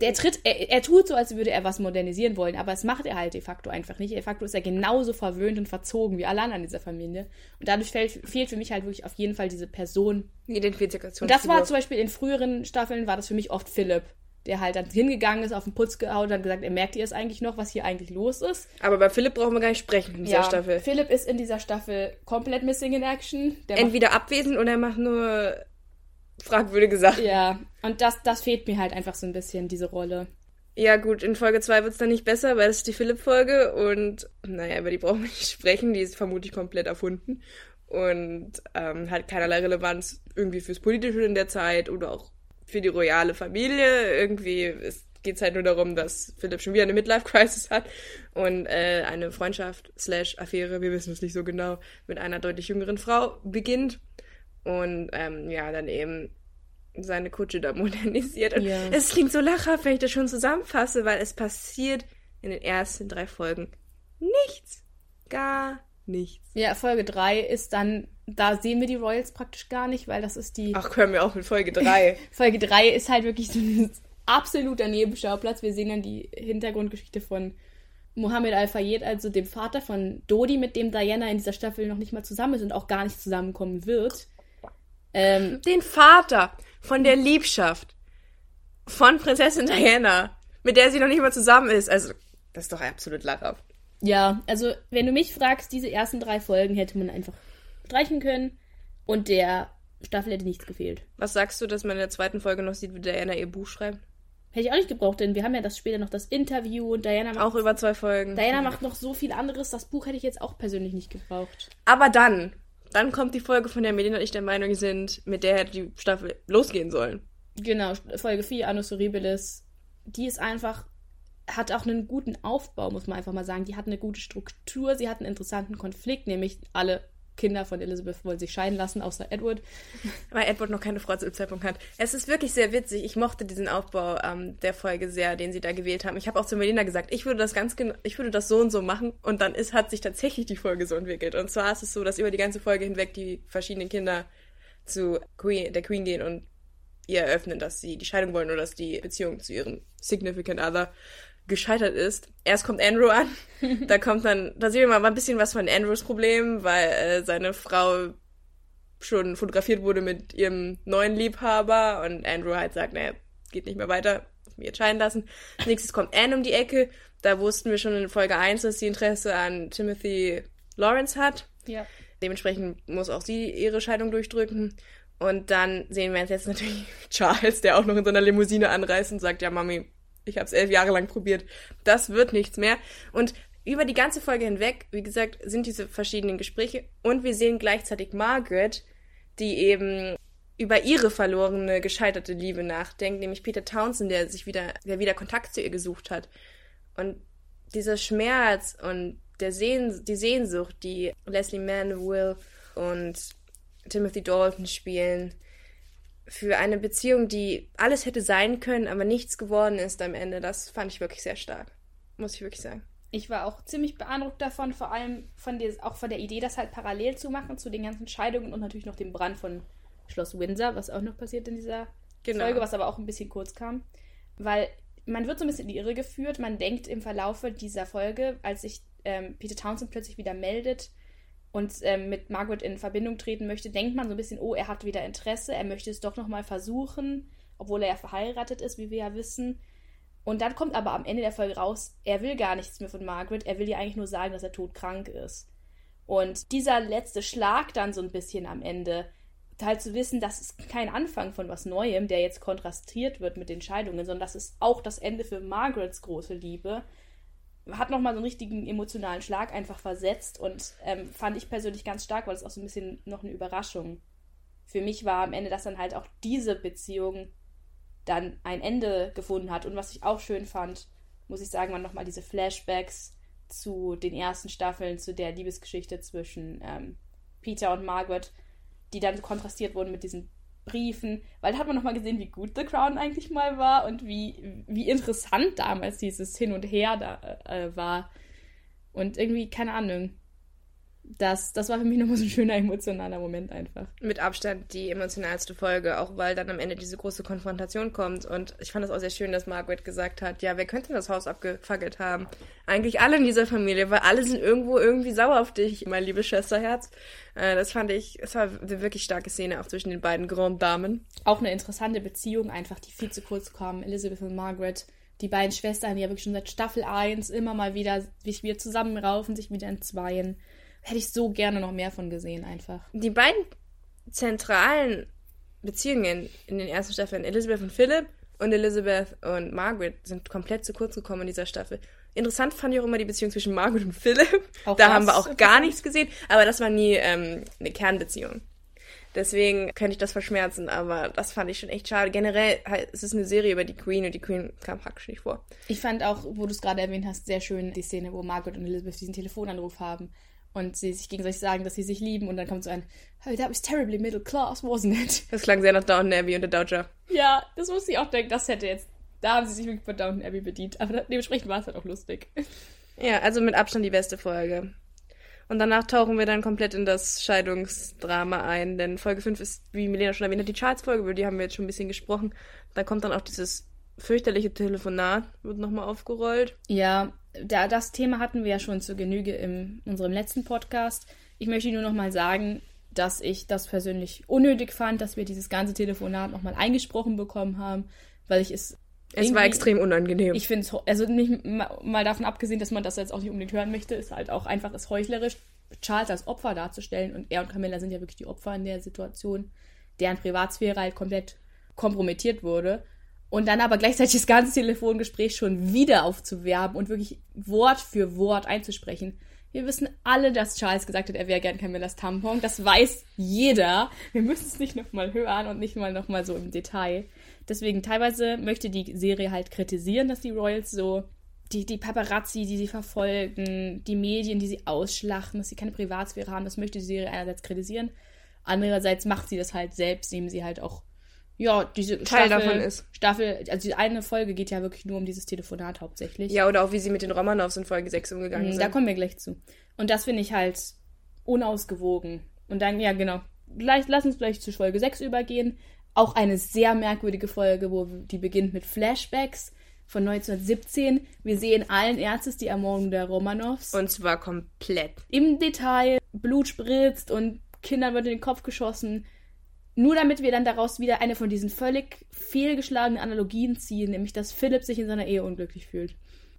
der tritt, er, er tut so, als würde er was modernisieren wollen, aber es macht er halt de facto einfach nicht. De facto ist er genauso verwöhnt und verzogen wie alle anderen in dieser Familie. Und dadurch fehlt, fehlt für mich halt wirklich auf jeden Fall diese Person. Identifikation. Und das war zum Beispiel in früheren Staffeln, war das für mich oft Philipp der halt dann hingegangen ist, auf den Putz gehauen und hat gesagt, er merkt ihr es eigentlich noch, was hier eigentlich los ist. Aber bei Philipp brauchen wir gar nicht sprechen in dieser ja, Staffel. Philipp ist in dieser Staffel komplett missing in action. Der Entweder abwesend oder er macht nur fragwürdige Sachen. Ja, und das, das fehlt mir halt einfach so ein bisschen, diese Rolle. Ja, gut, in Folge 2 wird es dann nicht besser, weil es ist die Philipp-Folge und naja, über die brauchen wir nicht sprechen, die ist vermutlich komplett erfunden und ähm, hat keinerlei Relevanz irgendwie fürs Politische in der Zeit oder auch für die royale Familie. Irgendwie geht es halt nur darum, dass Philipp schon wieder eine Midlife-Crisis hat und äh, eine Freundschaft slash Affäre, wir wissen es nicht so genau, mit einer deutlich jüngeren Frau beginnt und ähm, ja, dann eben seine Kutsche da modernisiert. Und ja. es klingt so lachhaft, wenn ich das schon zusammenfasse, weil es passiert in den ersten drei Folgen nichts. Gar nichts. Ja, Folge 3 ist dann, da sehen wir die Royals praktisch gar nicht, weil das ist die. Ach, hören wir auch mit Folge 3. Folge 3 ist halt wirklich so ein absoluter Nebenschauplatz. Wir sehen dann die Hintergrundgeschichte von Mohammed Al-Fayed, also dem Vater von Dodi, mit dem Diana in dieser Staffel noch nicht mal zusammen ist und auch gar nicht zusammenkommen wird. Ähm, den Vater von der Liebschaft von Prinzessin Diana, mit der sie noch nicht mal zusammen ist. Also, das ist doch absolut lachhaft. Ja, also, wenn du mich fragst, diese ersten drei Folgen hätte man einfach streichen können und der Staffel hätte nichts gefehlt. Was sagst du, dass man in der zweiten Folge noch sieht, wie Diana ihr Buch schreibt? Hätte ich auch nicht gebraucht, denn wir haben ja das später noch das Interview und Diana macht. Auch über zwei Folgen. Diana macht noch so viel anderes. Das Buch hätte ich jetzt auch persönlich nicht gebraucht. Aber dann, dann kommt die Folge, von der Medina und ich der Meinung sind, mit der hätte die Staffel losgehen sollen. Genau, Folge 4, Annus Horribilis. Die ist einfach, hat auch einen guten Aufbau, muss man einfach mal sagen. Die hat eine gute Struktur, sie hat einen interessanten Konflikt, nämlich alle Kinder von Elizabeth wollen sich scheiden lassen, außer Edward. Weil Edward noch keine Frau zu dem Zeitpunkt hat. Es ist wirklich sehr witzig. Ich mochte diesen Aufbau ähm, der Folge sehr, den sie da gewählt haben. Ich habe auch zu Melina gesagt, ich würde das ganz genau, ich würde das so und so machen. Und dann ist, hat sich tatsächlich die Folge so entwickelt. Und zwar ist es so, dass über die ganze Folge hinweg die verschiedenen Kinder zu Queen, der Queen gehen und ihr eröffnen, dass sie die Scheidung wollen oder dass die Beziehung zu ihrem Significant Other gescheitert ist. Erst kommt Andrew an, da kommt dann, da sehen wir mal ein bisschen was von Andrews Problem, weil äh, seine Frau schon fotografiert wurde mit ihrem neuen Liebhaber und Andrew halt sagt, naja, geht nicht mehr weiter, mich entscheiden lassen. Als nächstes kommt Anne um die Ecke, da wussten wir schon in Folge 1, dass sie Interesse an Timothy Lawrence hat. Ja. Dementsprechend muss auch sie ihre Scheidung durchdrücken. Und dann sehen wir jetzt natürlich Charles, der auch noch in seiner Limousine anreist und sagt, ja, Mami, ich habe es elf Jahre lang probiert. Das wird nichts mehr. Und über die ganze Folge hinweg, wie gesagt, sind diese verschiedenen Gespräche. Und wir sehen gleichzeitig Margaret, die eben über ihre verlorene, gescheiterte Liebe nachdenkt, nämlich Peter Townsend, der sich wieder, der wieder Kontakt zu ihr gesucht hat. Und dieser Schmerz und der Sehn die Sehnsucht, die Leslie Manville und Timothy Dalton spielen, für eine Beziehung, die alles hätte sein können, aber nichts geworden ist am Ende, das fand ich wirklich sehr stark. Muss ich wirklich sagen. Ich war auch ziemlich beeindruckt davon, vor allem von der, auch von der Idee, das halt parallel zu machen zu den ganzen Scheidungen und natürlich noch dem Brand von Schloss Windsor, was auch noch passiert in dieser genau. Folge, was aber auch ein bisschen kurz kam. Weil man wird so ein bisschen in die Irre geführt. Man denkt im Verlaufe dieser Folge, als sich ähm, Peter Townsend plötzlich wieder meldet, und ähm, mit Margaret in Verbindung treten möchte, denkt man so ein bisschen, oh, er hat wieder Interesse, er möchte es doch nochmal versuchen, obwohl er ja verheiratet ist, wie wir ja wissen. Und dann kommt aber am Ende der Folge raus, er will gar nichts mehr von Margaret, er will ihr eigentlich nur sagen, dass er todkrank ist. Und dieser letzte Schlag dann so ein bisschen am Ende, halt zu wissen, das ist kein Anfang von was Neuem, der jetzt kontrastiert wird mit den Scheidungen, sondern das ist auch das Ende für Margarets große Liebe hat nochmal so einen richtigen emotionalen Schlag einfach versetzt und ähm, fand ich persönlich ganz stark, weil es auch so ein bisschen noch eine Überraschung für mich war am Ende, dass dann halt auch diese Beziehung dann ein Ende gefunden hat. Und was ich auch schön fand, muss ich sagen, waren nochmal diese Flashbacks zu den ersten Staffeln, zu der Liebesgeschichte zwischen ähm, Peter und Margaret, die dann kontrastiert wurden mit diesen Briefen, weil da hat man nochmal gesehen, wie gut The Crown eigentlich mal war und wie, wie interessant damals dieses Hin und Her da äh, war. Und irgendwie, keine Ahnung, das, das war für mich nochmal so ein schöner emotionaler Moment einfach. Mit Abstand die emotionalste Folge, auch weil dann am Ende diese große Konfrontation kommt. Und ich fand es auch sehr schön, dass Margaret gesagt hat, ja, wer könnte das Haus abgefackelt haben? Eigentlich alle in dieser Familie, weil alle sind irgendwo irgendwie sauer auf dich, mein liebes Schwesterherz. Äh, das fand ich, es war eine wirklich starke Szene auch zwischen den beiden Grand Damen. Auch eine interessante Beziehung einfach, die viel zu kurz kam. Elizabeth und Margaret die beiden Schwestern, die ja wirklich schon seit Staffel 1 immer mal wieder sich wieder zusammenraufen, sich wieder entzweien hätte ich so gerne noch mehr von gesehen, einfach. Die beiden zentralen Beziehungen in den ersten Staffeln, Elizabeth und Philip und Elizabeth und Margaret, sind komplett zu kurz gekommen in dieser Staffel. Interessant fand ich auch immer die Beziehung zwischen Margaret und Philip. Auch da haben wir auch gar nichts gesehen, aber das war nie ähm, eine Kernbeziehung. Deswegen könnte ich das verschmerzen, aber das fand ich schon echt schade. Generell es ist eine Serie über die Queen und die Queen kam praktisch nicht vor. Ich fand auch, wo du es gerade erwähnt hast, sehr schön die Szene, wo Margaret und Elizabeth diesen Telefonanruf haben und sie sich gegenseitig sagen, dass sie sich lieben und dann kommt so ein oh, that was terribly middle class, wasn't it? Das klang sehr nach Downton Abbey und der Dowager. Ja, das musste ich auch denken, das hätte jetzt, da haben sie sich wirklich von Downton Abbey bedient, aber dementsprechend war es halt auch lustig. Ja, also mit Abstand die beste Folge. Und danach tauchen wir dann komplett in das Scheidungsdrama ein, denn Folge 5 ist, wie Milena schon erwähnt hat, die Charts-Folge, über die haben wir jetzt schon ein bisschen gesprochen. Da kommt dann auch dieses fürchterliche Telefonat, wird nochmal aufgerollt. Ja, da, das Thema hatten wir ja schon zur Genüge in unserem letzten Podcast. Ich möchte nur noch mal sagen, dass ich das persönlich unnötig fand, dass wir dieses ganze Telefonat noch mal eingesprochen bekommen haben, weil ich es es war extrem unangenehm. Ich finde es, also nicht mal davon abgesehen, dass man das jetzt auch nicht unbedingt hören möchte, ist halt auch einfach ist heuchlerisch, Charles als Opfer darzustellen. Und er und Camilla sind ja wirklich die Opfer in der Situation, deren Privatsphäre halt komplett kompromittiert wurde. Und dann aber gleichzeitig das ganze Telefongespräch schon wieder aufzuwerben und wirklich Wort für Wort einzusprechen. Wir wissen alle, dass Charles gesagt hat, er wäre gern Camillas Tampon. Das weiß jeder. Wir müssen es nicht nochmal hören und nicht mal nochmal so im Detail. Deswegen teilweise möchte die Serie halt kritisieren, dass die Royals so die, die Paparazzi, die sie verfolgen, die Medien, die sie ausschlachten, dass sie keine Privatsphäre haben, das möchte die Serie einerseits kritisieren. Andererseits macht sie das halt selbst, indem sie halt auch, ja, diese Teil Staffel, davon ist. Staffel, also die eine Folge geht ja wirklich nur um dieses Telefonat hauptsächlich. Ja, oder auch wie sie mit den Romanows in Folge 6 umgegangen Mhm, sind. Da kommen wir gleich zu. Und das finde ich halt unausgewogen. Und dann, ja, genau. Gleich, lass uns gleich zu Folge 6 übergehen. Auch eine sehr merkwürdige Folge, wo die beginnt mit Flashbacks von 1917. Wir sehen allen Ernstes die Ermordung der Romanows. Und zwar komplett. Im Detail, Blut spritzt und Kindern wird in den Kopf geschossen. Nur damit wir dann daraus wieder eine von diesen völlig fehlgeschlagenen Analogien ziehen, nämlich dass Philipp sich in seiner Ehe unglücklich fühlt.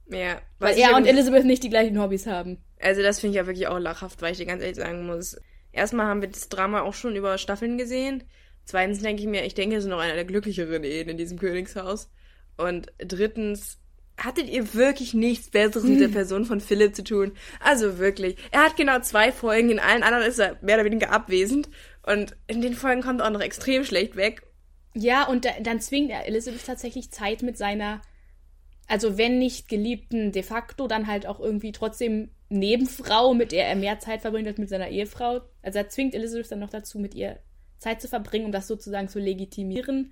Ja. Weil er und Elizabeth nicht die gleichen Hobbys haben. Also das finde ich ja wirklich auch lachhaft, weil ich dir ganz ehrlich sagen muss. Erstmal haben wir das Drama auch schon über Staffeln gesehen. Zweitens denke ich mir, ich denke, es ist noch einer der glücklicheren Ehen in diesem Königshaus. Und drittens, hattet ihr wirklich nichts Besseres mit der Person von Philipp zu tun? Also wirklich. Er hat genau zwei Folgen, in allen anderen ist er mehr oder weniger abwesend. Und in den Folgen kommt er auch noch extrem schlecht weg. Ja, und da, dann zwingt er Elizabeth tatsächlich Zeit mit seiner, also wenn nicht geliebten de facto, dann halt auch irgendwie trotzdem Nebenfrau, mit der er mehr Zeit verbringt als mit seiner Ehefrau. Also er zwingt Elizabeth dann noch dazu, mit ihr Zeit zu verbringen, um das sozusagen zu legitimieren.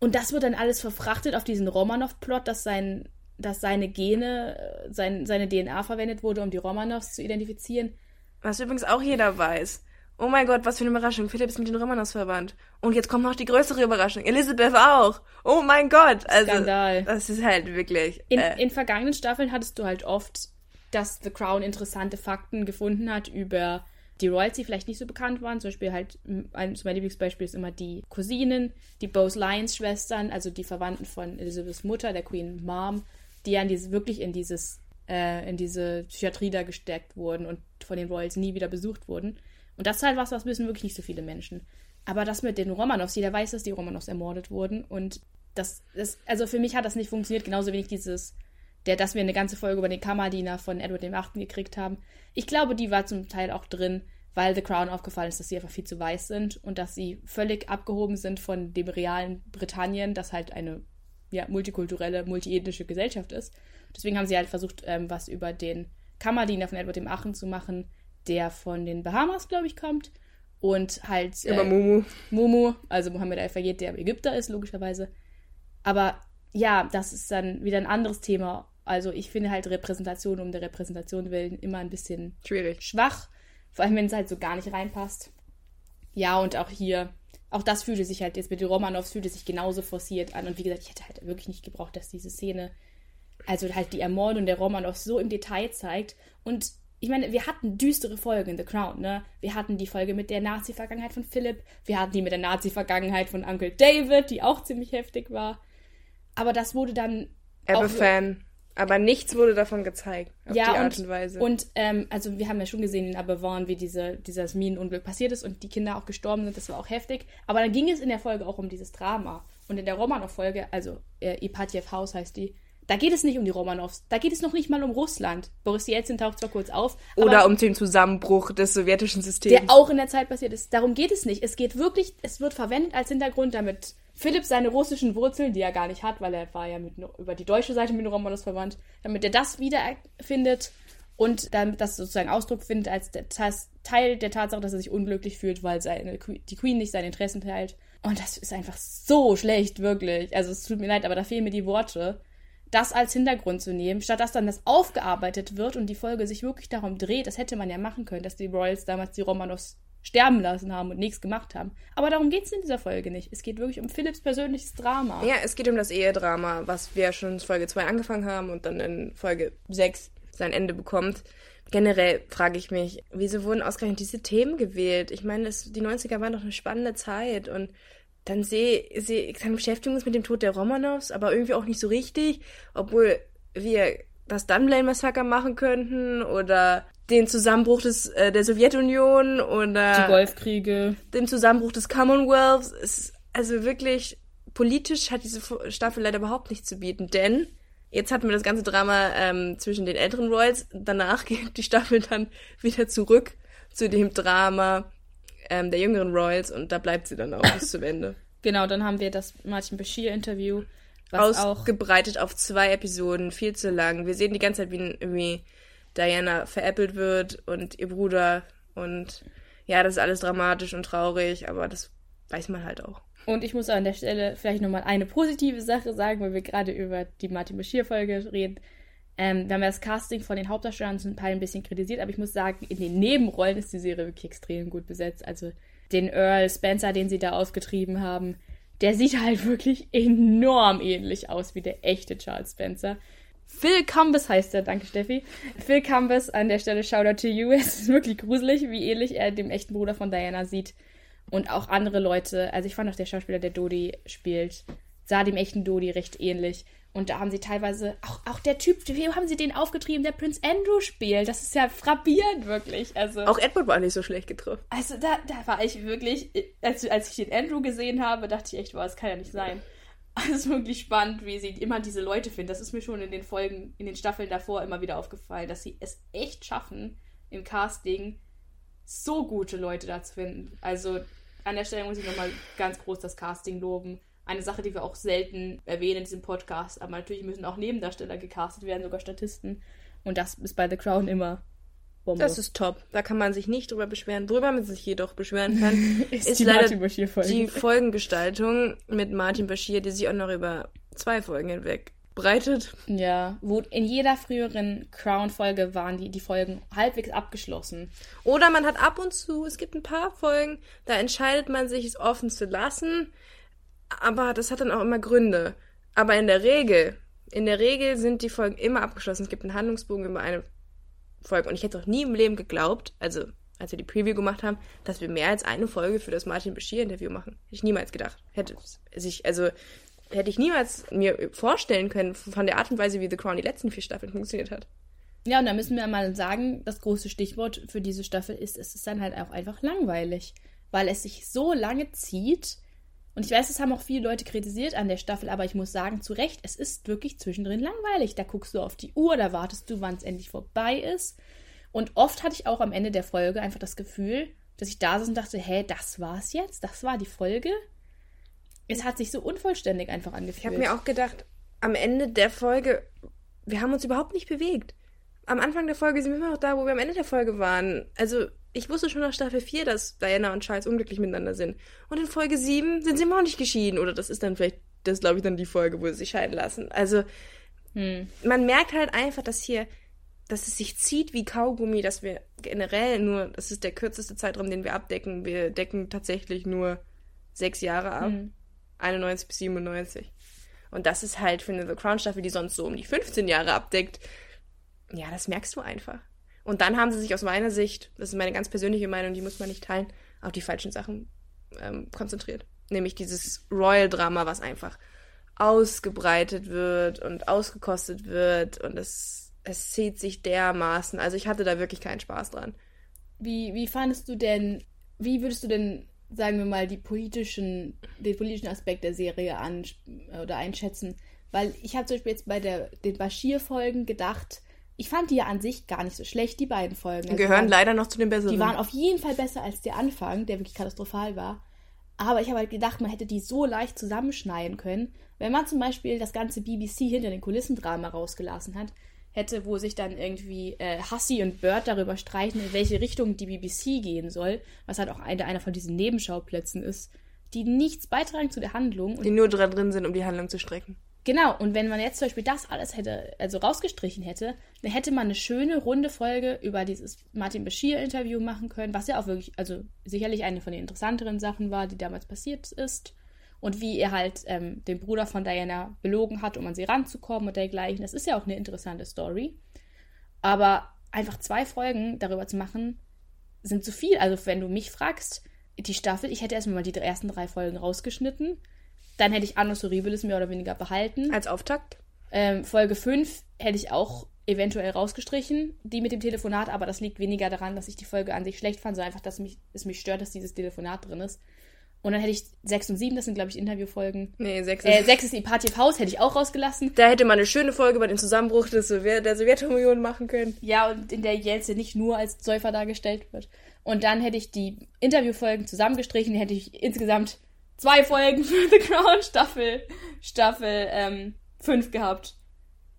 Und das wird dann alles verfrachtet auf diesen Romanov-Plot, dass sein, dass seine Gene, äh, sein, seine DNA verwendet wurde, um die Romanovs zu identifizieren. Was übrigens auch jeder weiß. Oh mein Gott, was für eine Überraschung. Philipp ist mit den Romanos verwandt. Und jetzt kommt noch die größere Überraschung. Elizabeth auch. Oh mein Gott. Also, Skandal. Das ist halt wirklich. In, äh, in vergangenen Staffeln hattest du halt oft, dass The Crown interessante Fakten gefunden hat über die Royals, die vielleicht nicht so bekannt waren. Zum Beispiel halt, eines meiner Lieblingsbeispiele ist immer die Cousinen, die Bose Lyons Schwestern, also die Verwandten von Elizabeths Mutter, der Queen Mom, die ja in wirklich in dieses, äh, in diese Psychiatrie da gesteckt wurden und von den Royals nie wieder besucht wurden. Und das ist halt was, was wissen wirklich nicht so viele Menschen. Aber das mit den Romanovs, jeder weiß, dass die Romanovs ermordet wurden. Und das, das, also für mich hat das nicht funktioniert, genauso wenig dieses, der, dass wir eine ganze Folge über den Kammerdiener von Edward VIII. gekriegt haben. Ich glaube, die war zum Teil auch drin, weil The Crown aufgefallen ist, dass sie einfach viel zu weiß sind und dass sie völlig abgehoben sind von dem realen Britannien, das halt eine ja, multikulturelle, multiethnische Gesellschaft ist. Deswegen haben sie halt versucht, ähm, was über den Kammerdiener von Edward VIII. zu machen, der von den Bahamas, glaube ich, kommt. Und halt. über äh, Mumu. Mumu, also Mohammed Al-Fayed, der Ägypter ist, logischerweise. Aber ja, das ist dann wieder ein anderes Thema. Also ich finde halt Repräsentation um der Repräsentation willen immer ein bisschen Schwierig. schwach, vor allem wenn es halt so gar nicht reinpasst. Ja, und auch hier, auch das fühlte sich halt jetzt mit den Romanovs fühlte sich genauso forciert an. Und wie gesagt, ich hätte halt wirklich nicht gebraucht, dass diese Szene, also halt die Ermordung der Romanovs so im Detail zeigt. Und ich meine, wir hatten düstere Folgen in The Crown, ne? Wir hatten die Folge mit der Nazi-Vergangenheit von Philipp, wir hatten die mit der Nazi-Vergangenheit von Uncle David, die auch ziemlich heftig war. Aber das wurde dann Ebbe-Fan. Aber nichts wurde davon gezeigt. Auf ja, die und, Art und Weise. Und ähm, also wir haben ja schon gesehen in Aberwarn, wie diese, dieses Minenunglück passiert ist und die Kinder auch gestorben sind. Das war auch heftig. Aber dann ging es in der Folge auch um dieses Drama. Und in der Romanov-Folge, also äh, Ipatjev Haus heißt die, da geht es nicht um die Romanovs. Da geht es noch nicht mal um Russland. Boris Jelzin taucht zwar kurz auf, Oder aber um den Zusammenbruch des sowjetischen Systems. der auch in der Zeit passiert ist. Darum geht es nicht. Es geht wirklich, es wird verwendet als Hintergrund, damit Philipp seine russischen Wurzeln, die er gar nicht hat, weil er war ja mit, über die deutsche Seite mit den Romanos verwandt, damit er das wiederfindet und damit das sozusagen Ausdruck findet als der, Teil der Tatsache, dass er sich unglücklich fühlt, weil seine, die Queen nicht seine Interessen teilt. Und das ist einfach so schlecht, wirklich. Also es tut mir leid, aber da fehlen mir die Worte das als Hintergrund zu nehmen, statt dass dann das aufgearbeitet wird und die Folge sich wirklich darum dreht, das hätte man ja machen können, dass die Royals damals die Romanovs sterben lassen haben und nichts gemacht haben. Aber darum geht es in dieser Folge nicht. Es geht wirklich um Philipps persönliches Drama. Ja, es geht um das Ehedrama, was wir schon in Folge 2 angefangen haben und dann in Folge 6 sein Ende bekommt. Generell frage ich mich, wieso wurden ausgerechnet diese Themen gewählt? Ich meine, das, die 90er waren doch eine spannende Zeit und dann sehe seh, seine Beschäftigung ist mit dem Tod der Romanows, aber irgendwie auch nicht so richtig, obwohl wir das Dunblane-Massaker machen könnten oder den Zusammenbruch des, äh, der Sowjetunion oder Die Golfkriege. dem Zusammenbruch des Commonwealths. Ist also wirklich politisch hat diese Staffel leider überhaupt nichts zu bieten, denn jetzt hatten wir das ganze Drama ähm, zwischen den älteren Royals. Danach geht die Staffel dann wieder zurück zu dem Drama ähm, der jüngeren Royals und da bleibt sie dann auch bis zum Ende. Genau, dann haben wir das Martin Bashir-Interview, Ausgebreitet auf zwei Episoden, viel zu lang. Wir sehen die ganze Zeit, wie, wie Diana veräppelt wird und ihr Bruder. Und ja, das ist alles dramatisch und traurig, aber das weiß man halt auch. Und ich muss an der Stelle vielleicht nochmal eine positive Sache sagen, weil wir gerade über die Martin Bashir-Folge reden. Ähm, wir haben ja das Casting von den Hauptdarstellern zum Teil ein bisschen kritisiert, aber ich muss sagen, in den Nebenrollen ist die Serie wirklich extrem gut besetzt. Also den Earl Spencer, den sie da ausgetrieben haben, der sieht halt wirklich enorm ähnlich aus wie der echte Charles Spencer. Phil Cumbus heißt er, danke Steffi. Phil Cumbus, an der Stelle Shoutout to you. Es ist wirklich gruselig, wie ähnlich er dem echten Bruder von Diana sieht. Und auch andere Leute, also ich fand auch der Schauspieler, der Dodi spielt, sah dem echten Dodi recht ähnlich. Und da haben sie teilweise, auch, auch der Typ, wie haben sie den aufgetrieben, der Prince Andrew spielt? Das ist ja frappierend, wirklich. Also, Auch Edward war nicht so schlecht getroffen. also da, da war ich wirklich, als, als ich den Andrew gesehen habe, dachte ich echt, wow, das kann ja nicht sein. Also es ist wirklich spannend, wie sie immer diese Leute finden. Das ist mir schon in den Folgen, in den Staffeln davor immer wieder aufgefallen, dass sie es echt schaffen, im Casting so gute Leute da zu finden. Also an der Stelle muss ich nochmal ganz groß das Casting loben. Eine Sache, die wir auch selten erwähnen in diesem Podcast, aber natürlich müssen auch Nebendarsteller gecastet werden, sogar Statisten. Und das ist bei The Crown immer Bombe. Das ist top. Da kann man sich nicht drüber beschweren. Worüber man sich jedoch beschweren kann, Ist ist, die leider Bashir-Folge. die Folgengestaltung mit Martin Bashir, die sich auch noch über zwei Folgen hinweg breitet. Ja, wo in jeder früheren Crown-Folge waren die, die Folgen halbwegs abgeschlossen. Oder man hat ab und zu, es gibt ein paar Folgen, da entscheidet man sich, es offen zu lassen. Aber das hat dann auch immer Gründe. Aber in der Regel, in der Regel sind die Folgen immer abgeschlossen. Es gibt einen Handlungsbogen über eine Folge. Und ich hätte auch nie im Leben geglaubt, also als wir die Preview gemacht haben, dass wir mehr als eine Folge für das Martin Bashir-Interview machen. Hätte ich niemals gedacht. Hätte sich, also hätte ich niemals mir vorstellen können, von der Art und Weise, wie The Crown die letzten vier Staffeln funktioniert hat. Ja, und da müssen wir mal sagen, das große Stichwort für diese Staffel ist, es ist dann halt auch einfach langweilig, weil es sich so lange zieht. Und ich weiß, es haben auch viele Leute kritisiert an der Staffel, aber ich muss sagen, zu Recht, es ist wirklich zwischendrin langweilig. Da guckst du auf die Uhr, da wartest du, wann es endlich vorbei ist. Und oft hatte ich auch am Ende der Folge einfach das Gefühl, dass ich da saß und dachte, hä, das war's jetzt? Das war die Folge? Es hat sich so unvollständig einfach angefühlt. Ich habe mir auch gedacht, am Ende der Folge, wir haben uns überhaupt nicht bewegt. Am Anfang der Folge sind wir immer noch da, wo wir am Ende der Folge waren. Also, ich wusste schon nach Staffel 4, dass Diana und Charles unglücklich miteinander sind. Und in Folge 7 sind sie immer noch nicht geschieden. Oder das ist dann vielleicht, das glaube ich, dann die Folge, wo sie sich scheiden lassen. Also, Hm. man merkt halt einfach, dass hier, dass es sich zieht wie Kaugummi, dass wir generell nur, das ist der kürzeste Zeitraum, den wir abdecken. Wir decken tatsächlich nur sechs Jahre ab. 91 bis 97. Und das ist halt für eine The Crown Staffel, die sonst so um die 15 Jahre abdeckt. Ja, das merkst du einfach. Und dann haben sie sich aus meiner Sicht, das ist meine ganz persönliche Meinung, die muss man nicht teilen, auf die falschen Sachen ähm, konzentriert. Nämlich dieses Royal-Drama, was einfach ausgebreitet wird und ausgekostet wird und es, es zieht sich dermaßen. Also ich hatte da wirklich keinen Spaß dran. Wie, wie fandest du denn, wie würdest du denn, sagen wir mal, die politischen, den politischen Aspekt der Serie an oder einschätzen? Weil ich habe zum Beispiel jetzt bei der, den Bashir-Folgen gedacht, ich fand die ja an sich gar nicht so schlecht, die beiden Folgen. Also Gehören waren- leider noch zu den besseren. Die waren auf jeden Fall besser als der Anfang, der wirklich katastrophal war. Aber ich habe halt gedacht, man hätte die so leicht zusammenschneiden können, wenn man zum Beispiel das ganze BBC hinter den Kulissendrama rausgelassen hat, hätte, wo sich dann irgendwie äh, Hassi und Bird darüber streiten, in welche Richtung die BBC gehen soll, was halt auch eine, einer von diesen Nebenschauplätzen ist, die nichts beitragen zu der Handlung. Und die nur drin sind, um die Handlung zu strecken. Genau, und wenn man jetzt zum Beispiel das alles hätte, also rausgestrichen hätte, dann hätte man eine schöne runde Folge über dieses Martin Bashir-Interview machen können, was ja auch wirklich, also sicherlich eine von den interessanteren Sachen war, die damals passiert ist. Und wie er halt ähm, den Bruder von Diana belogen hat, um an sie ranzukommen und dergleichen. Das ist ja auch eine interessante Story. Aber einfach zwei Folgen darüber zu machen, sind zu viel. Also wenn du mich fragst, die Staffel, ich hätte erstmal mal die ersten drei Folgen rausgeschnitten. Dann hätte ich Annus Horribilis mehr oder weniger behalten. Als Auftakt. Ähm, Folge 5 hätte ich auch eventuell rausgestrichen, die mit dem Telefonat, aber das liegt weniger daran, dass ich die Folge an sich schlecht fand, sondern einfach, dass mich, es mich stört, dass dieses Telefonat drin ist. Und dann hätte ich 6 und 7, das sind, glaube ich, Interviewfolgen. Nee, sechs. Äh, 6 ist die Party of House, hätte ich auch rausgelassen. Da hätte man eine schöne Folge über den Zusammenbruch des Sowjet der Sowjetunion machen können. Ja, und in der Jelze nicht nur als Säufer dargestellt wird. Und dann hätte ich die Interviewfolgen zusammengestrichen, hätte ich insgesamt zwei Folgen für The Crown Staffel, Staffel ähm, 5 gehabt.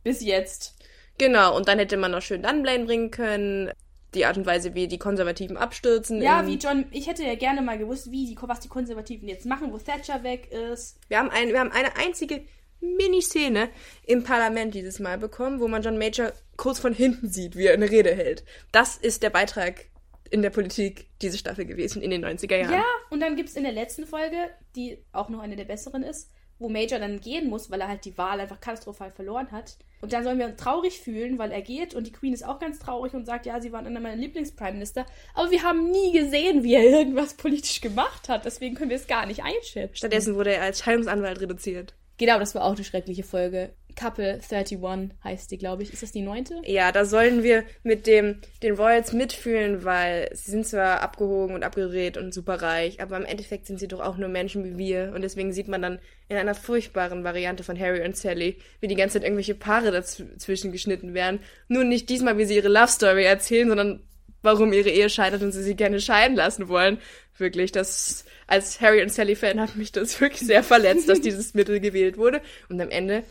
Bis jetzt. Genau, und dann hätte man noch schön Dunblane bringen können. Die Art und Weise, wie die Konservativen abstürzen. Ja, wie John, ich hätte ja gerne mal gewusst, wie die, was die Konservativen jetzt machen, wo Thatcher weg ist. Wir haben, ein, wir haben eine einzige Miniszene im Parlament dieses Mal bekommen, wo man John Major kurz von hinten sieht, wie er eine Rede hält. Das ist der Beitrag in der Politik diese Staffel gewesen in den 90er Jahren. Ja, und dann gibt's in der letzten Folge, die auch noch eine der besseren ist, wo Major dann gehen muss, weil er halt die Wahl einfach katastrophal verloren hat. Und dann sollen wir uns traurig fühlen, weil er geht und die Queen ist auch ganz traurig und sagt, ja, sie waren einer meiner Lieblings-Prime Minister. Aber wir haben nie gesehen, wie er irgendwas politisch gemacht hat. Deswegen können wir es gar nicht einschätzen. Stattdessen wurde er als Scheidungsanwalt reduziert. Genau, das war auch eine schreckliche Folge. Couple 31 heißt die, glaube ich. Ist das die neunte? Ja, da sollen wir mit dem, den Royals mitfühlen, weil sie sind zwar abgehoben und abgedreht und super reich, aber im Endeffekt sind sie doch auch nur Menschen wie wir. Und deswegen sieht man dann in einer furchtbaren Variante von Harry und Sally, wie die ganze Zeit irgendwelche Paare dazwischen geschnitten werden. Nur nicht diesmal, wie sie ihre Love Story erzählen, sondern warum ihre Ehe scheitert und sie sich gerne scheiden lassen wollen. Wirklich, das, als Harry und Sally Fan hat mich das wirklich sehr verletzt, dass dieses Mittel gewählt wurde. Und am Ende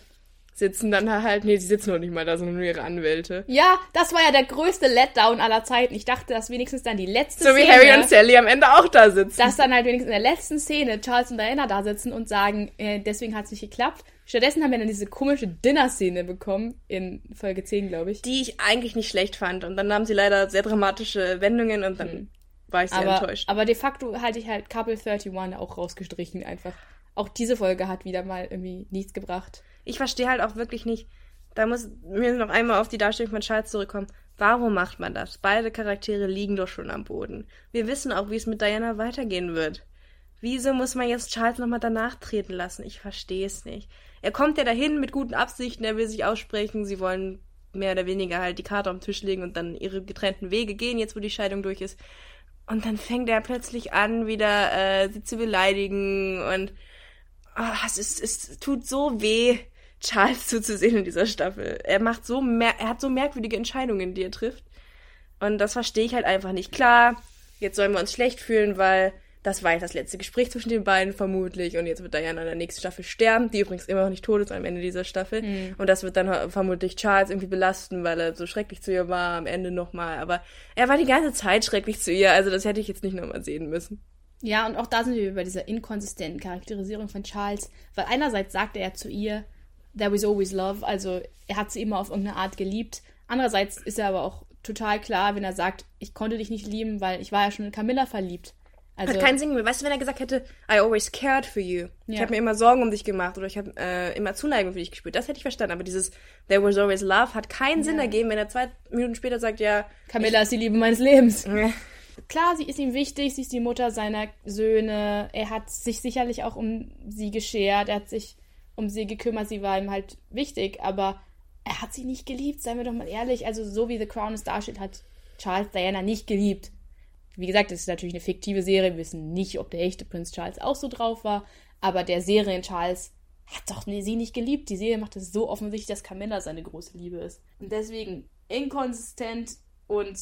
sitzen dann halt, nee, die sitzen noch nicht mal da, sondern nur ihre Anwälte. Ja, das war ja der größte Letdown aller Zeiten. Ich dachte, dass wenigstens dann die letzte So wie Szene, Harry und Sally am Ende auch da sitzen. dass dann halt wenigstens in der letzten Szene Charles und Diana da sitzen und sagen, äh, deswegen hat es nicht geklappt. Stattdessen haben wir dann diese komische Dinner-Szene bekommen, in Folge 10, glaube ich. die ich eigentlich nicht schlecht fand. Und dann nahmen sie leider sehr dramatische Wendungen und dann war ich sehr aber, enttäuscht. aber de facto halte ich halt Couple 31 auch rausgestrichen einfach. Auch diese Folge hat wieder mal irgendwie nichts gebracht. Ich verstehe halt auch wirklich nicht, da muss mir noch einmal auf die Darstellung von Charles zurückkommen. Warum macht man das? Beide Charaktere liegen doch schon am Boden. Wir wissen auch, wie es mit Diana weitergehen wird. Wieso muss man jetzt Charles nochmal danach treten lassen? Ich verstehe es nicht. Er kommt ja dahin mit guten Absichten, er will sich aussprechen, sie wollen mehr oder weniger halt die Karte auf den Tisch legen und dann ihre getrennten Wege gehen, jetzt wo die Scheidung durch ist. Und dann fängt er plötzlich an, wieder äh, sie zu beleidigen und ah, es, ist, es tut so weh, Charles zuzusehen in dieser Staffel. Er macht so er hat so merkwürdige Entscheidungen, die er trifft. Und das verstehe ich halt einfach nicht. Klar, jetzt sollen wir uns schlecht fühlen, weil das war jetzt das letzte Gespräch zwischen den beiden vermutlich. Und jetzt wird Diana in der nächsten Staffel sterben, die übrigens immer noch nicht tot ist am Ende dieser Staffel. Und das wird dann vermutlich Charles irgendwie belasten, weil er so schrecklich zu ihr war am Ende nochmal. Aber er war die ganze Zeit schrecklich zu ihr, also das hätte ich jetzt nicht nochmal sehen müssen. Ja, und auch da sind wir bei dieser inkonsistenten Charakterisierung von Charles, weil einerseits sagte er zu ihr, there was always love, also er hat sie immer auf irgendeine Art geliebt. Andererseits ist er aber auch total klar, wenn er sagt, ich konnte dich nicht lieben, weil ich war ja schon in Camilla verliebt. Also, Hat keinen Sinn mehr. Weißt du, wenn er gesagt hätte, I always cared for you. Ich Ja. habe mir immer Sorgen um dich gemacht oder ich habe äh, immer Zuneigung für dich gespürt. Das hätte ich verstanden. Aber dieses There was always love hat keinen Sinn ergeben, wenn er zwei Minuten später sagt, ja, Camilla ist die Liebe meines Lebens. Klar, sie ist ihm wichtig, sie ist die Mutter seiner Söhne. Er hat sich sicherlich auch um sie geschert, er hat sich um sie gekümmert, sie war ihm halt wichtig, aber er hat sie nicht geliebt, seien wir doch mal ehrlich. Also so wie The Crown es darstellt, hat Charles Diana nicht geliebt. Wie gesagt, es ist natürlich eine fiktive Serie, wir wissen nicht, ob der echte Prinz Charles auch so drauf war, aber der Serien Charles hat doch sie nicht geliebt. Die Serie macht es so offensichtlich, dass Camilla seine große Liebe ist. Und deswegen inkonsistent und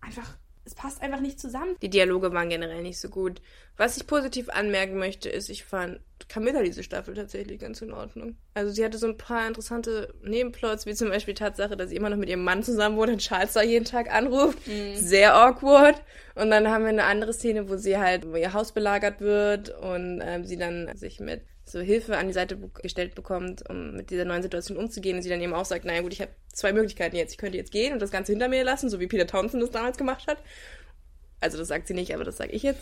einfach, es passt einfach nicht zusammen. die Dialoge waren generell nicht so gut. Was ich positiv anmerken möchte, ist, ich fand Camilla diese Staffel tatsächlich ganz in Ordnung. Also sie hatte so ein paar interessante Nebenplots, wie zum Beispiel die Tatsache, dass sie immer noch mit ihrem Mann zusammen wohnt und Charles da jeden Tag anruft. Sehr awkward. Und dann haben wir eine andere Szene, wo sie halt, wo ihr Haus belagert wird und ähm, sie dann sich mit so Hilfe an die Seite gestellt bekommt, um mit dieser neuen Situation umzugehen. Und sie dann eben auch sagt, naja gut, ich habe zwei Möglichkeiten jetzt. Ich könnte jetzt gehen und das Ganze hinter mir lassen, so wie Peter Townsend das damals gemacht hat. Also das sagt sie nicht, aber das sage ich jetzt.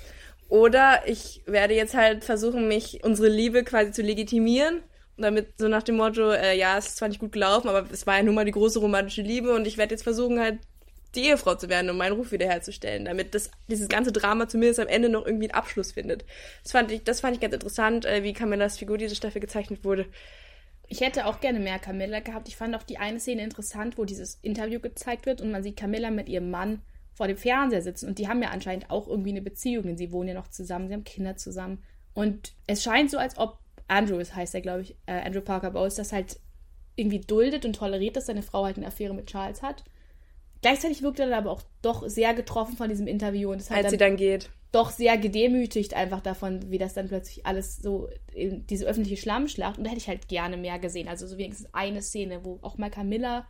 Oder ich werde jetzt halt versuchen, mich, unsere Liebe quasi zu legitimieren. Und damit so nach dem Motto, äh, ja, es ist zwar nicht gut gelaufen, aber es war ja nun mal die große romantische Liebe und ich werde jetzt versuchen, halt die Ehefrau zu werden, um meinen Ruf wiederherzustellen, damit das, dieses ganze Drama zumindest am Ende noch irgendwie einen Abschluss findet. Das fand ich, das fand ich ganz interessant, äh, wie Camillas Figur diese Staffel gezeichnet wurde. Ich hätte auch gerne mehr Camilla gehabt. Ich fand auch die eine Szene interessant, wo dieses Interview gezeigt wird und man sieht Camilla mit ihrem Mann vor dem Fernseher sitzen und die haben ja anscheinend auch irgendwie eine Beziehung, denn sie wohnen ja noch zusammen, sie haben Kinder zusammen. Und es scheint so, als ob Andrew, es heißt er, glaube ich, äh, Andrew Parker Bowles, das halt irgendwie duldet und toleriert, dass seine Frau halt eine Affäre mit Charles hat. Gleichzeitig wirkt er dann aber auch doch sehr getroffen von diesem Interview und es hat Als dann, sie dann geht. doch sehr gedemütigt einfach davon, wie das dann plötzlich alles so in diese öffentliche Schlammschlacht. Und da hätte ich halt gerne mehr gesehen. Also so wenigstens eine Szene, wo auch mal Camilla,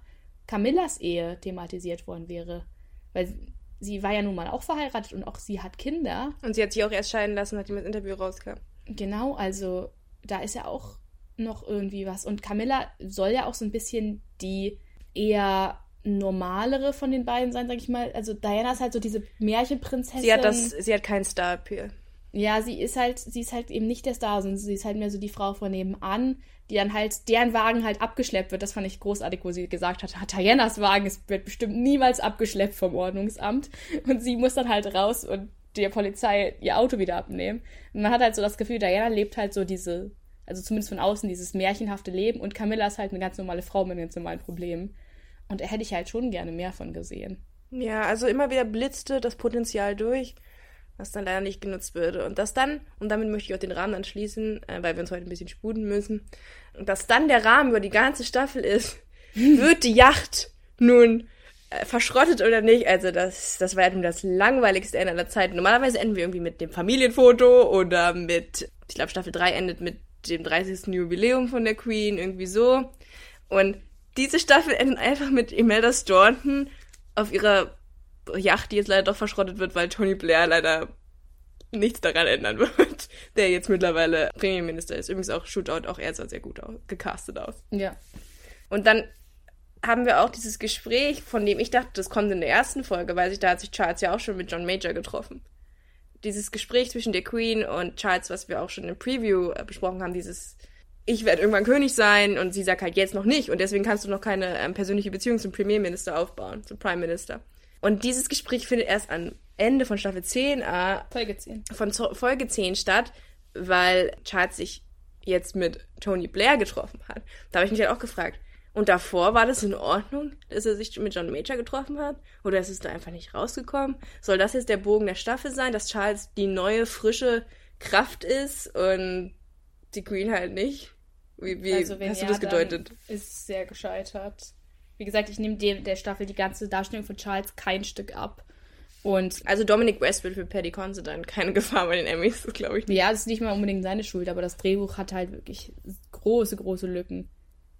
Camillas Ehe thematisiert worden wäre. Weil sie war ja nun mal auch verheiratet und auch sie hat Kinder. Und sie hat sich auch erst scheiden lassen, nachdem das Interview rauskam. Genau, also da ist ja auch noch irgendwie was. Und Camilla soll ja auch so ein bisschen die eher normalere von den beiden sein, sag ich mal. Also Diana ist halt so diese Märchenprinzessin. Sie hat das, sie hat keinen Star-Appeal. Ja, sie ist halt, sie ist halt eben nicht der Star, sondern sie ist halt mehr so die Frau von nebenan, die dann halt, deren Wagen halt abgeschleppt wird. Das fand ich großartig, wo sie gesagt hat, Dianas Wagen ist, wird bestimmt niemals abgeschleppt vom Ordnungsamt. Und sie muss dann halt raus und der Polizei ihr Auto wieder abnehmen. Und man hat halt so das Gefühl, Diana lebt halt so diese, also zumindest von außen, dieses märchenhafte Leben und Camilla ist halt eine ganz normale Frau mit ganz normalen Problemen. Und da hätte ich halt schon gerne mehr von gesehen. Ja, also immer wieder blitzte das Potenzial durch, was dann leider nicht genutzt würde. Und das dann, und damit möchte ich auch den Rahmen anschließen, äh, weil wir uns heute ein bisschen sputen müssen, und dass dann der Rahmen über die ganze Staffel ist, wird die Yacht nun äh, verschrottet oder nicht? Also das, das war ja nun das langweiligste Ende aller Zeiten. Normalerweise enden wir irgendwie mit dem Familienfoto oder mit, ich glaube Staffel 3 endet mit dem 30. Jubiläum von der Queen, irgendwie so. Und diese Staffel endet einfach mit Imelda Staunton auf ihrer Yacht, die jetzt leider doch verschrottet wird, weil Tony Blair leider nichts daran ändern wird, der jetzt mittlerweile Premierminister ist. Übrigens auch Shootout, auch er sah sehr gut aus, gecastet aus. Ja. Und dann haben wir auch dieses Gespräch, von dem ich dachte, das kommt in der ersten Folge, weil sich da hat sich Charles ja auch schon mit John Major getroffen. Dieses Gespräch zwischen der Queen und Charles, was wir auch schon im Preview äh, besprochen haben, dieses ich werde irgendwann König sein und sie sagt halt jetzt noch nicht und deswegen kannst du noch keine ähm, persönliche Beziehung zum Premierminister aufbauen, zum Prime Minister. Und dieses Gespräch findet erst am Ende von Staffel 10, äh, Folge 10. von Zo Folge 10 statt, weil Charles sich jetzt mit Tony Blair getroffen hat. Da habe ich mich halt auch gefragt. Und davor war das in Ordnung, dass er sich mit John Major getroffen hat? Oder ist es da einfach nicht rausgekommen? Soll das jetzt der Bogen der Staffel sein, dass Charles die neue, frische Kraft ist und die Queen halt nicht? Wie, wie Also wenn hast ja, du das gedeutet? Dann ist sehr gescheitert. Wie gesagt, ich nehme dem der Staffel die ganze Darstellung von Charles kein Stück ab. Und Also Dominic West wird für Paddy Considine keine Gefahr bei den Emmys, glaube ich nicht. ja, das ist nicht mal unbedingt seine Schuld, aber das Drehbuch hat halt wirklich große, große Lücken.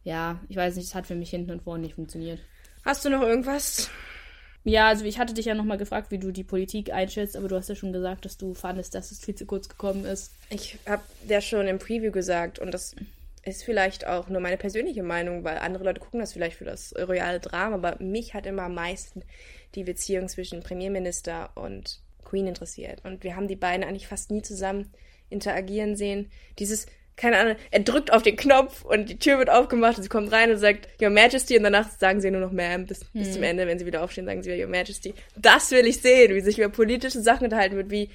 Ja, ich weiß nicht, es hat für mich hinten und vorne nicht funktioniert. Hast du noch irgendwas? Ja, also ich hatte dich ja nochmal gefragt, wie du die Politik einschätzt, aber du hast ja schon gesagt, dass du fandest, dass es viel zu kurz gekommen ist. Ich habe ja schon im Preview gesagt und das ist vielleicht auch nur meine persönliche Meinung, weil andere Leute gucken das vielleicht für das royale Drama, aber mich hat immer am meisten die Beziehung zwischen Premierminister und Queen interessiert. Und wir haben die beiden eigentlich fast nie zusammen interagieren sehen. Dieses, keine Ahnung, er drückt auf den Knopf und die Tür wird aufgemacht und sie kommt rein und sagt Your Majesty und danach sagen sie nur noch Ma'am bis, bis zum Ende. Wenn sie wieder aufstehen, sagen sie wieder Your Majesty. Das will ich sehen, wie sich über politische Sachen unterhalten wird, wie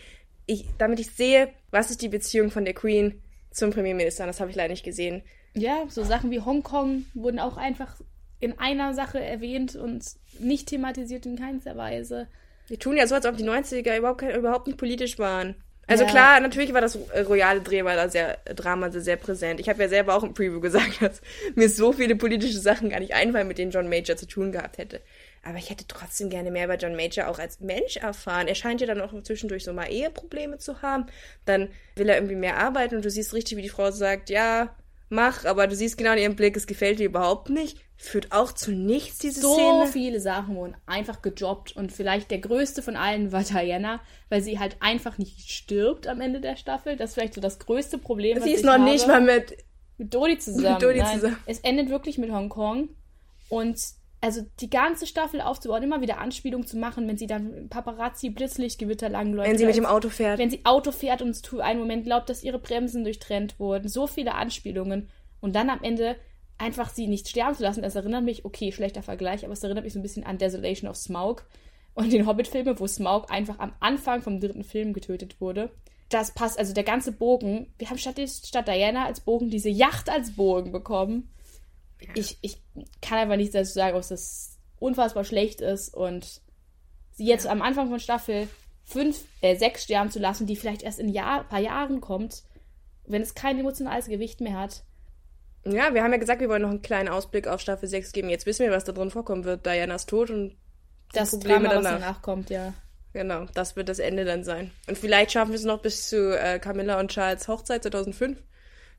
ich, damit ich sehe, was ist die Beziehung von der Queen zum Premierminister. Das habe ich leider nicht gesehen. Ja, so Sachen wie Hongkong wurden auch einfach in einer Sache erwähnt und nicht thematisiert in keinster Weise. Die tun ja so, als ob die 90er überhaupt, überhaupt nicht politisch waren. Also Ja. klar, natürlich war das royale Drama da sehr, Drama sehr, sehr präsent. Ich habe ja selber auch im Preview gesagt, dass mir so viele politische Sachen gar nicht einfallen, mit denen John Major zu tun gehabt hätte. Aber ich hätte trotzdem gerne mehr über John Major auch als Mensch erfahren. Er scheint ja dann auch zwischendurch so mal Eheprobleme zu haben. Dann will er irgendwie mehr arbeiten und du siehst richtig, wie die Frau sagt, ja, mach, aber du siehst genau in ihrem Blick, es gefällt dir überhaupt nicht. Führt auch zu nichts, diese So Szene. viele Sachen wurden einfach gejobbt und vielleicht der größte von allen war Diana, weil sie halt einfach nicht stirbt am Ende der Staffel. Das ist vielleicht so das größte Problem. was Sie ist noch habe. nicht mal mit mit Dodi zusammen. Mit Dodi zusammen. Es endet wirklich mit Hongkong und also die ganze Staffel aufzubauen, immer wieder Anspielungen zu machen, wenn sie dann Paparazzi Blitzlichtgewitter langläuft. wenn sie mit dem Auto fährt. wenn sie Auto fährt und einen Moment glaubt, dass ihre Bremsen durchtrennt wurden. So viele Anspielungen. Und dann am Ende einfach sie nicht sterben zu lassen. Das erinnert mich, okay, schlechter Vergleich, aber es erinnert mich so ein bisschen an Desolation of Smaug und den Hobbit-Filme, wo Smaug einfach am Anfang vom dritten Film getötet wurde. Das passt, also der ganze Bogen. Wir haben statt, statt Diana als Bogen diese Yacht als Bogen bekommen. Ich, ich kann einfach nicht dazu sagen, ob das unfassbar schlecht ist und sie jetzt am Anfang von Staffel fünf, äh, sechs sterben zu lassen, die vielleicht erst in Jahr, paar Jahren kommt, wenn es kein emotionales Gewicht mehr hat. Ja, wir haben ja gesagt, wir wollen noch einen kleinen Ausblick auf Staffel 6 geben. Jetzt wissen wir, was da drin vorkommen wird. Dianas Tod und Das Probleme Drama, was danach. danach kommt, ja. Genau, das wird das Ende dann sein. Und vielleicht schaffen wir es noch bis zu äh, Camilla und Charles Hochzeit 2005.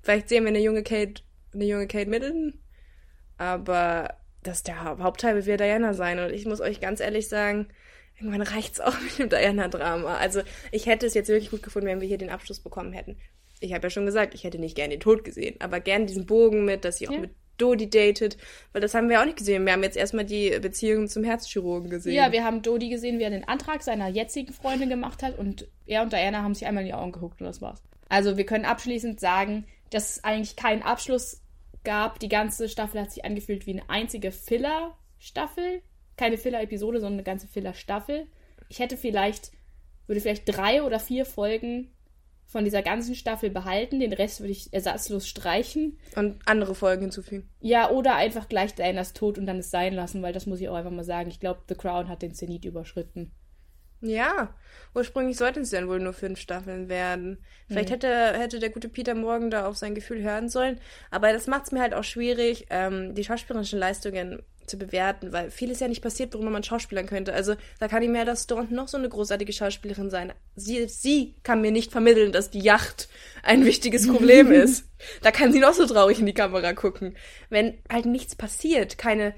Vielleicht sehen wir eine junge Kate, eine junge Kate Middleton. Aber das der Hauptteil wird Diana sein. Und ich muss euch ganz ehrlich sagen, irgendwann reicht's auch mit dem Diana-Drama. Also ich hätte es jetzt wirklich gut gefunden, wenn wir hier den Abschluss bekommen hätten. Ich habe ja schon gesagt, ich hätte nicht gern den Tod gesehen, aber gern diesen Bogen mit, dass sie auch ja. mit Dodi datet, weil das haben wir auch nicht gesehen. Wir haben jetzt erstmal die Beziehung zum Herzchirurgen gesehen. Ja, wir haben Dodi gesehen, wie er den Antrag seiner jetzigen Freundin gemacht hat und er und Diana haben sich einmal in die Augen geguckt und das war's. Also wir können abschließend sagen, dass es eigentlich keinen Abschluss gab. Die ganze Staffel hat sich angefühlt wie eine einzige Filler-Staffel. Keine Filler-Episode, sondern eine ganze Filler-Staffel. Ich hätte vielleicht, würde vielleicht drei oder vier Folgen von dieser ganzen Staffel behalten. Den Rest würde ich ersatzlos streichen. Und andere Folgen hinzufügen. Ja, oder einfach gleich Dianas Tod und dann es sein lassen, weil das muss ich auch einfach mal sagen. Ich glaube, The Crown hat den Zenit überschritten. Ja, ursprünglich sollten es dann wohl nur fünf Staffeln werden. Vielleicht mhm. hätte, hätte der gute Peter Morgan da auf sein Gefühl hören sollen. Aber das macht es mir halt auch schwierig, ähm, die schauspielerischen Leistungen zu bewerten, weil vieles ja nicht passiert, worüber man schauspielern könnte. Also da kann die Merda Stone noch so eine großartige Schauspielerin sein. Sie, sie kann mir nicht vermitteln, dass die Yacht ein wichtiges Problem ist. Da kann sie noch so traurig in die Kamera gucken. Wenn halt nichts passiert, keine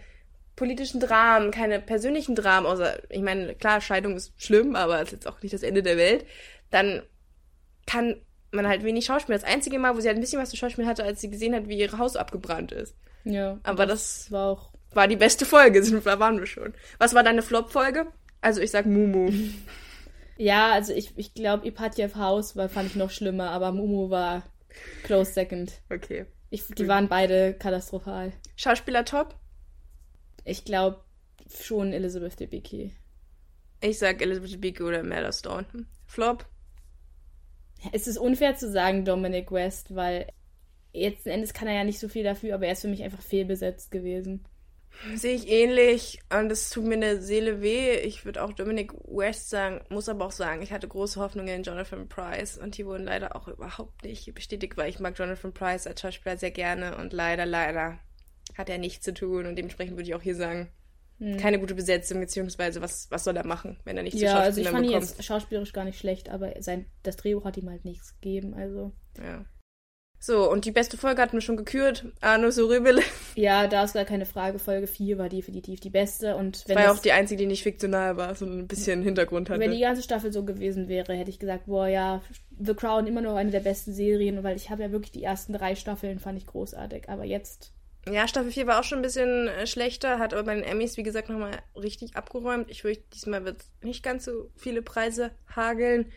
politischen Dramen, keine persönlichen Dramen, außer, ich meine, klar, Scheidung ist schlimm, aber ist jetzt auch nicht das Ende der Welt, dann kann man halt wenig schauspielen. Das einzige Mal, wo sie halt ein bisschen was zu schauspielen hatte, als sie gesehen hat, wie ihr Haus abgebrannt ist. Ja. Aber das, das war auch. War die beste Folge, da waren wir schon. Was war deine Flop-Folge? Also ich sag Mumu. ja, also ich, ich glaube, Ipatjev Haus war, fand ich noch schlimmer, aber Mumu war close second. Okay. Ich, die waren beide katastrophal. Schauspieler top? Ich glaube schon Elizabeth Debicki. Ich sag Elizabeth Debicki oder Mella Stone. Flop? Es ist unfair zu sagen Dominic West, weil jetzt Endes kann er ja nicht so viel dafür, aber er ist für mich einfach fehlbesetzt gewesen. Sehe ich ähnlich und es tut mir eine Seele weh. Ich würde auch Dominic West sagen, muss aber auch sagen, ich hatte große Hoffnungen in Jonathan Price und die wurden leider auch überhaupt nicht bestätigt, weil ich mag Jonathan Price als Schauspieler sehr gerne und leider, leider hat er nichts zu tun und dementsprechend würde ich auch hier sagen, hm. keine gute Besetzung, beziehungsweise was, was soll er machen, wenn er nicht ja, zu Schauspielern also ich fand bekommt. ihn jetzt schauspielerisch gar nicht schlecht, aber sein, das Drehbuch hat ihm halt nichts gegeben, also. Ja. So, und die beste Folge hatten wir schon gekürt. Arno Soribele. Ja, da ist gar keine Frage. Folge 4 war definitiv die beste. Und wenn war ja auch die einzige, die nicht fiktional war, sondern ein bisschen Hintergrund hatte. Wenn die ganze Staffel so gewesen wäre, hätte ich gesagt, boah, ja, The Crown immer noch eine der besten Serien, weil ich habe ja wirklich die ersten drei Staffeln, fand ich großartig. Aber jetzt ja, Staffel 4 war auch schon ein bisschen äh, schlechter, hat aber bei den Emmys, wie gesagt, nochmal richtig abgeräumt. Ich fürchte, diesmal wird nicht ganz so viele Preise hageln.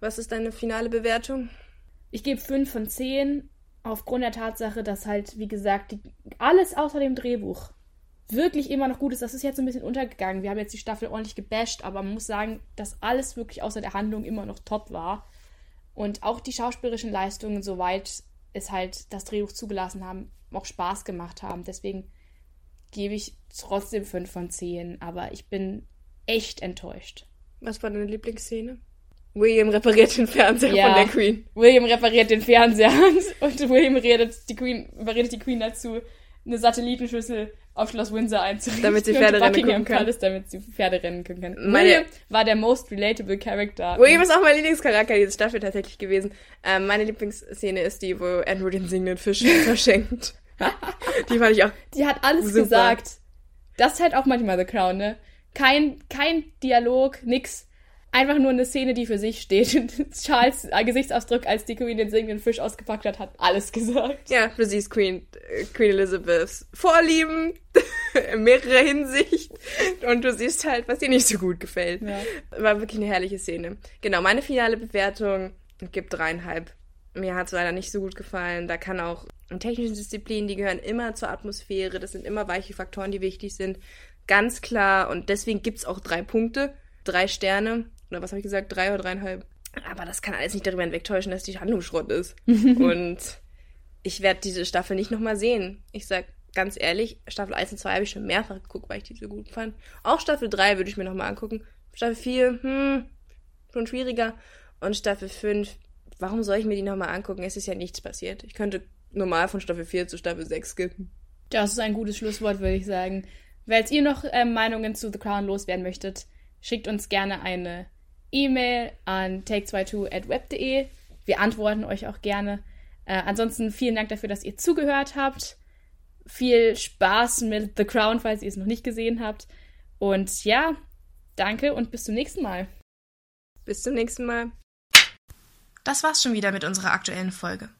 Was ist deine finale Bewertung? Ich gebe 5 von 10, aufgrund der Tatsache, dass halt, wie gesagt, die, alles außer dem Drehbuch wirklich immer noch gut ist. Das ist jetzt ein bisschen untergegangen. Wir haben jetzt die Staffel ordentlich gebasht, aber man muss sagen, dass alles wirklich außer der Handlung immer noch top war. Und auch die schauspielerischen Leistungen, soweit es halt das Drehbuch zugelassen haben, auch Spaß gemacht haben. Deswegen gebe ich trotzdem 5 von 10, aber ich bin echt enttäuscht. Was war deine Lieblingsszene? William repariert den Fernseher ja, von der Queen. William repariert den Fernseher und William redet die Queen, überredet die Queen dazu, eine Satellitenschüssel auf Schloss Windsor einzurichten. Damit sie Pferderennen gucken kann. Palace, damit sie Pferderennen gucken kann. Meine, William war der most relatable Character. William ist auch mein Lieblingscharakter dieser Staffel tatsächlich gewesen. Ähm, meine Lieblingsszene ist die, wo Andrew den singenden Fisch verschenkt. die fand ich auch Die hat alles super. gesagt. Das ist halt auch manchmal The Crown, ne? Kein, kein Dialog, nix. Einfach nur eine Szene, die für sich steht. Charles Gesichtsausdruck, als die Queen den singenden Fisch ausgepackt hat, hat alles gesagt. Ja, du siehst Queen, äh, Queen Elizabeths Vorlieben in mehrerer Hinsicht. Und du siehst halt, was dir nicht so gut gefällt. Ja. War wirklich eine herrliche Szene. Genau, meine finale Bewertung gibt dreieinhalb. Mir hat es leider nicht so gut gefallen. Da kann auch technische Disziplinen, die gehören immer zur Atmosphäre. Das sind immer weiche Faktoren, die wichtig sind. Ganz klar. Und deswegen gibt es auch drei Punkte, drei Sterne oder was habe ich gesagt, drei oder dreieinhalb. Aber das kann alles nicht darüber hinwegtäuschen, dass die Handlung Schrott ist. und ich werde diese Staffel nicht nochmal sehen. Ich sag ganz ehrlich, Staffel 1 und 2 habe ich schon mehrfach geguckt, weil ich die so gut fand. Auch Staffel 3 würde ich mir nochmal angucken. Staffel 4, hm, schon schwieriger. Und Staffel 5, warum soll ich mir die nochmal angucken? Es ist ja nichts passiert. Ich könnte normal von Staffel 4 zu Staffel 6 skippen. Das ist ein gutes Schlusswort, würde ich sagen. Falls ihr noch äh, Meinungen zu The Crown loswerden möchtet, schickt uns gerne eine E-Mail an take22@web.de. Wir antworten euch auch gerne. Äh, ansonsten vielen Dank dafür, dass ihr zugehört habt. Viel Spaß mit The Crown, falls ihr es noch nicht gesehen habt. Und ja, danke und bis zum nächsten Mal. Bis zum nächsten Mal. Das war's schon wieder mit unserer aktuellen Folge.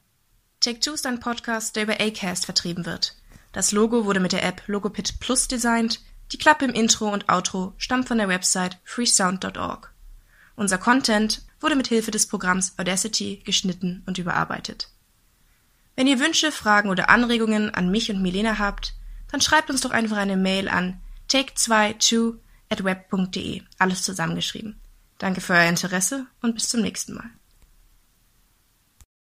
Take Two ist ein Podcast, der über Acast vertrieben wird. Das Logo wurde mit der App Logopit Plus designt. Die Klappe im Intro und Outro stammt von der Website freesound.org. Unser Content wurde mit Hilfe des Programms Audacity geschnitten und überarbeitet. Wenn ihr Wünsche, Fragen oder Anregungen an mich und Milena habt, dann schreibt uns doch einfach eine Mail an take22 at web.de, alles zusammengeschrieben. Danke für euer Interesse und bis zum nächsten Mal.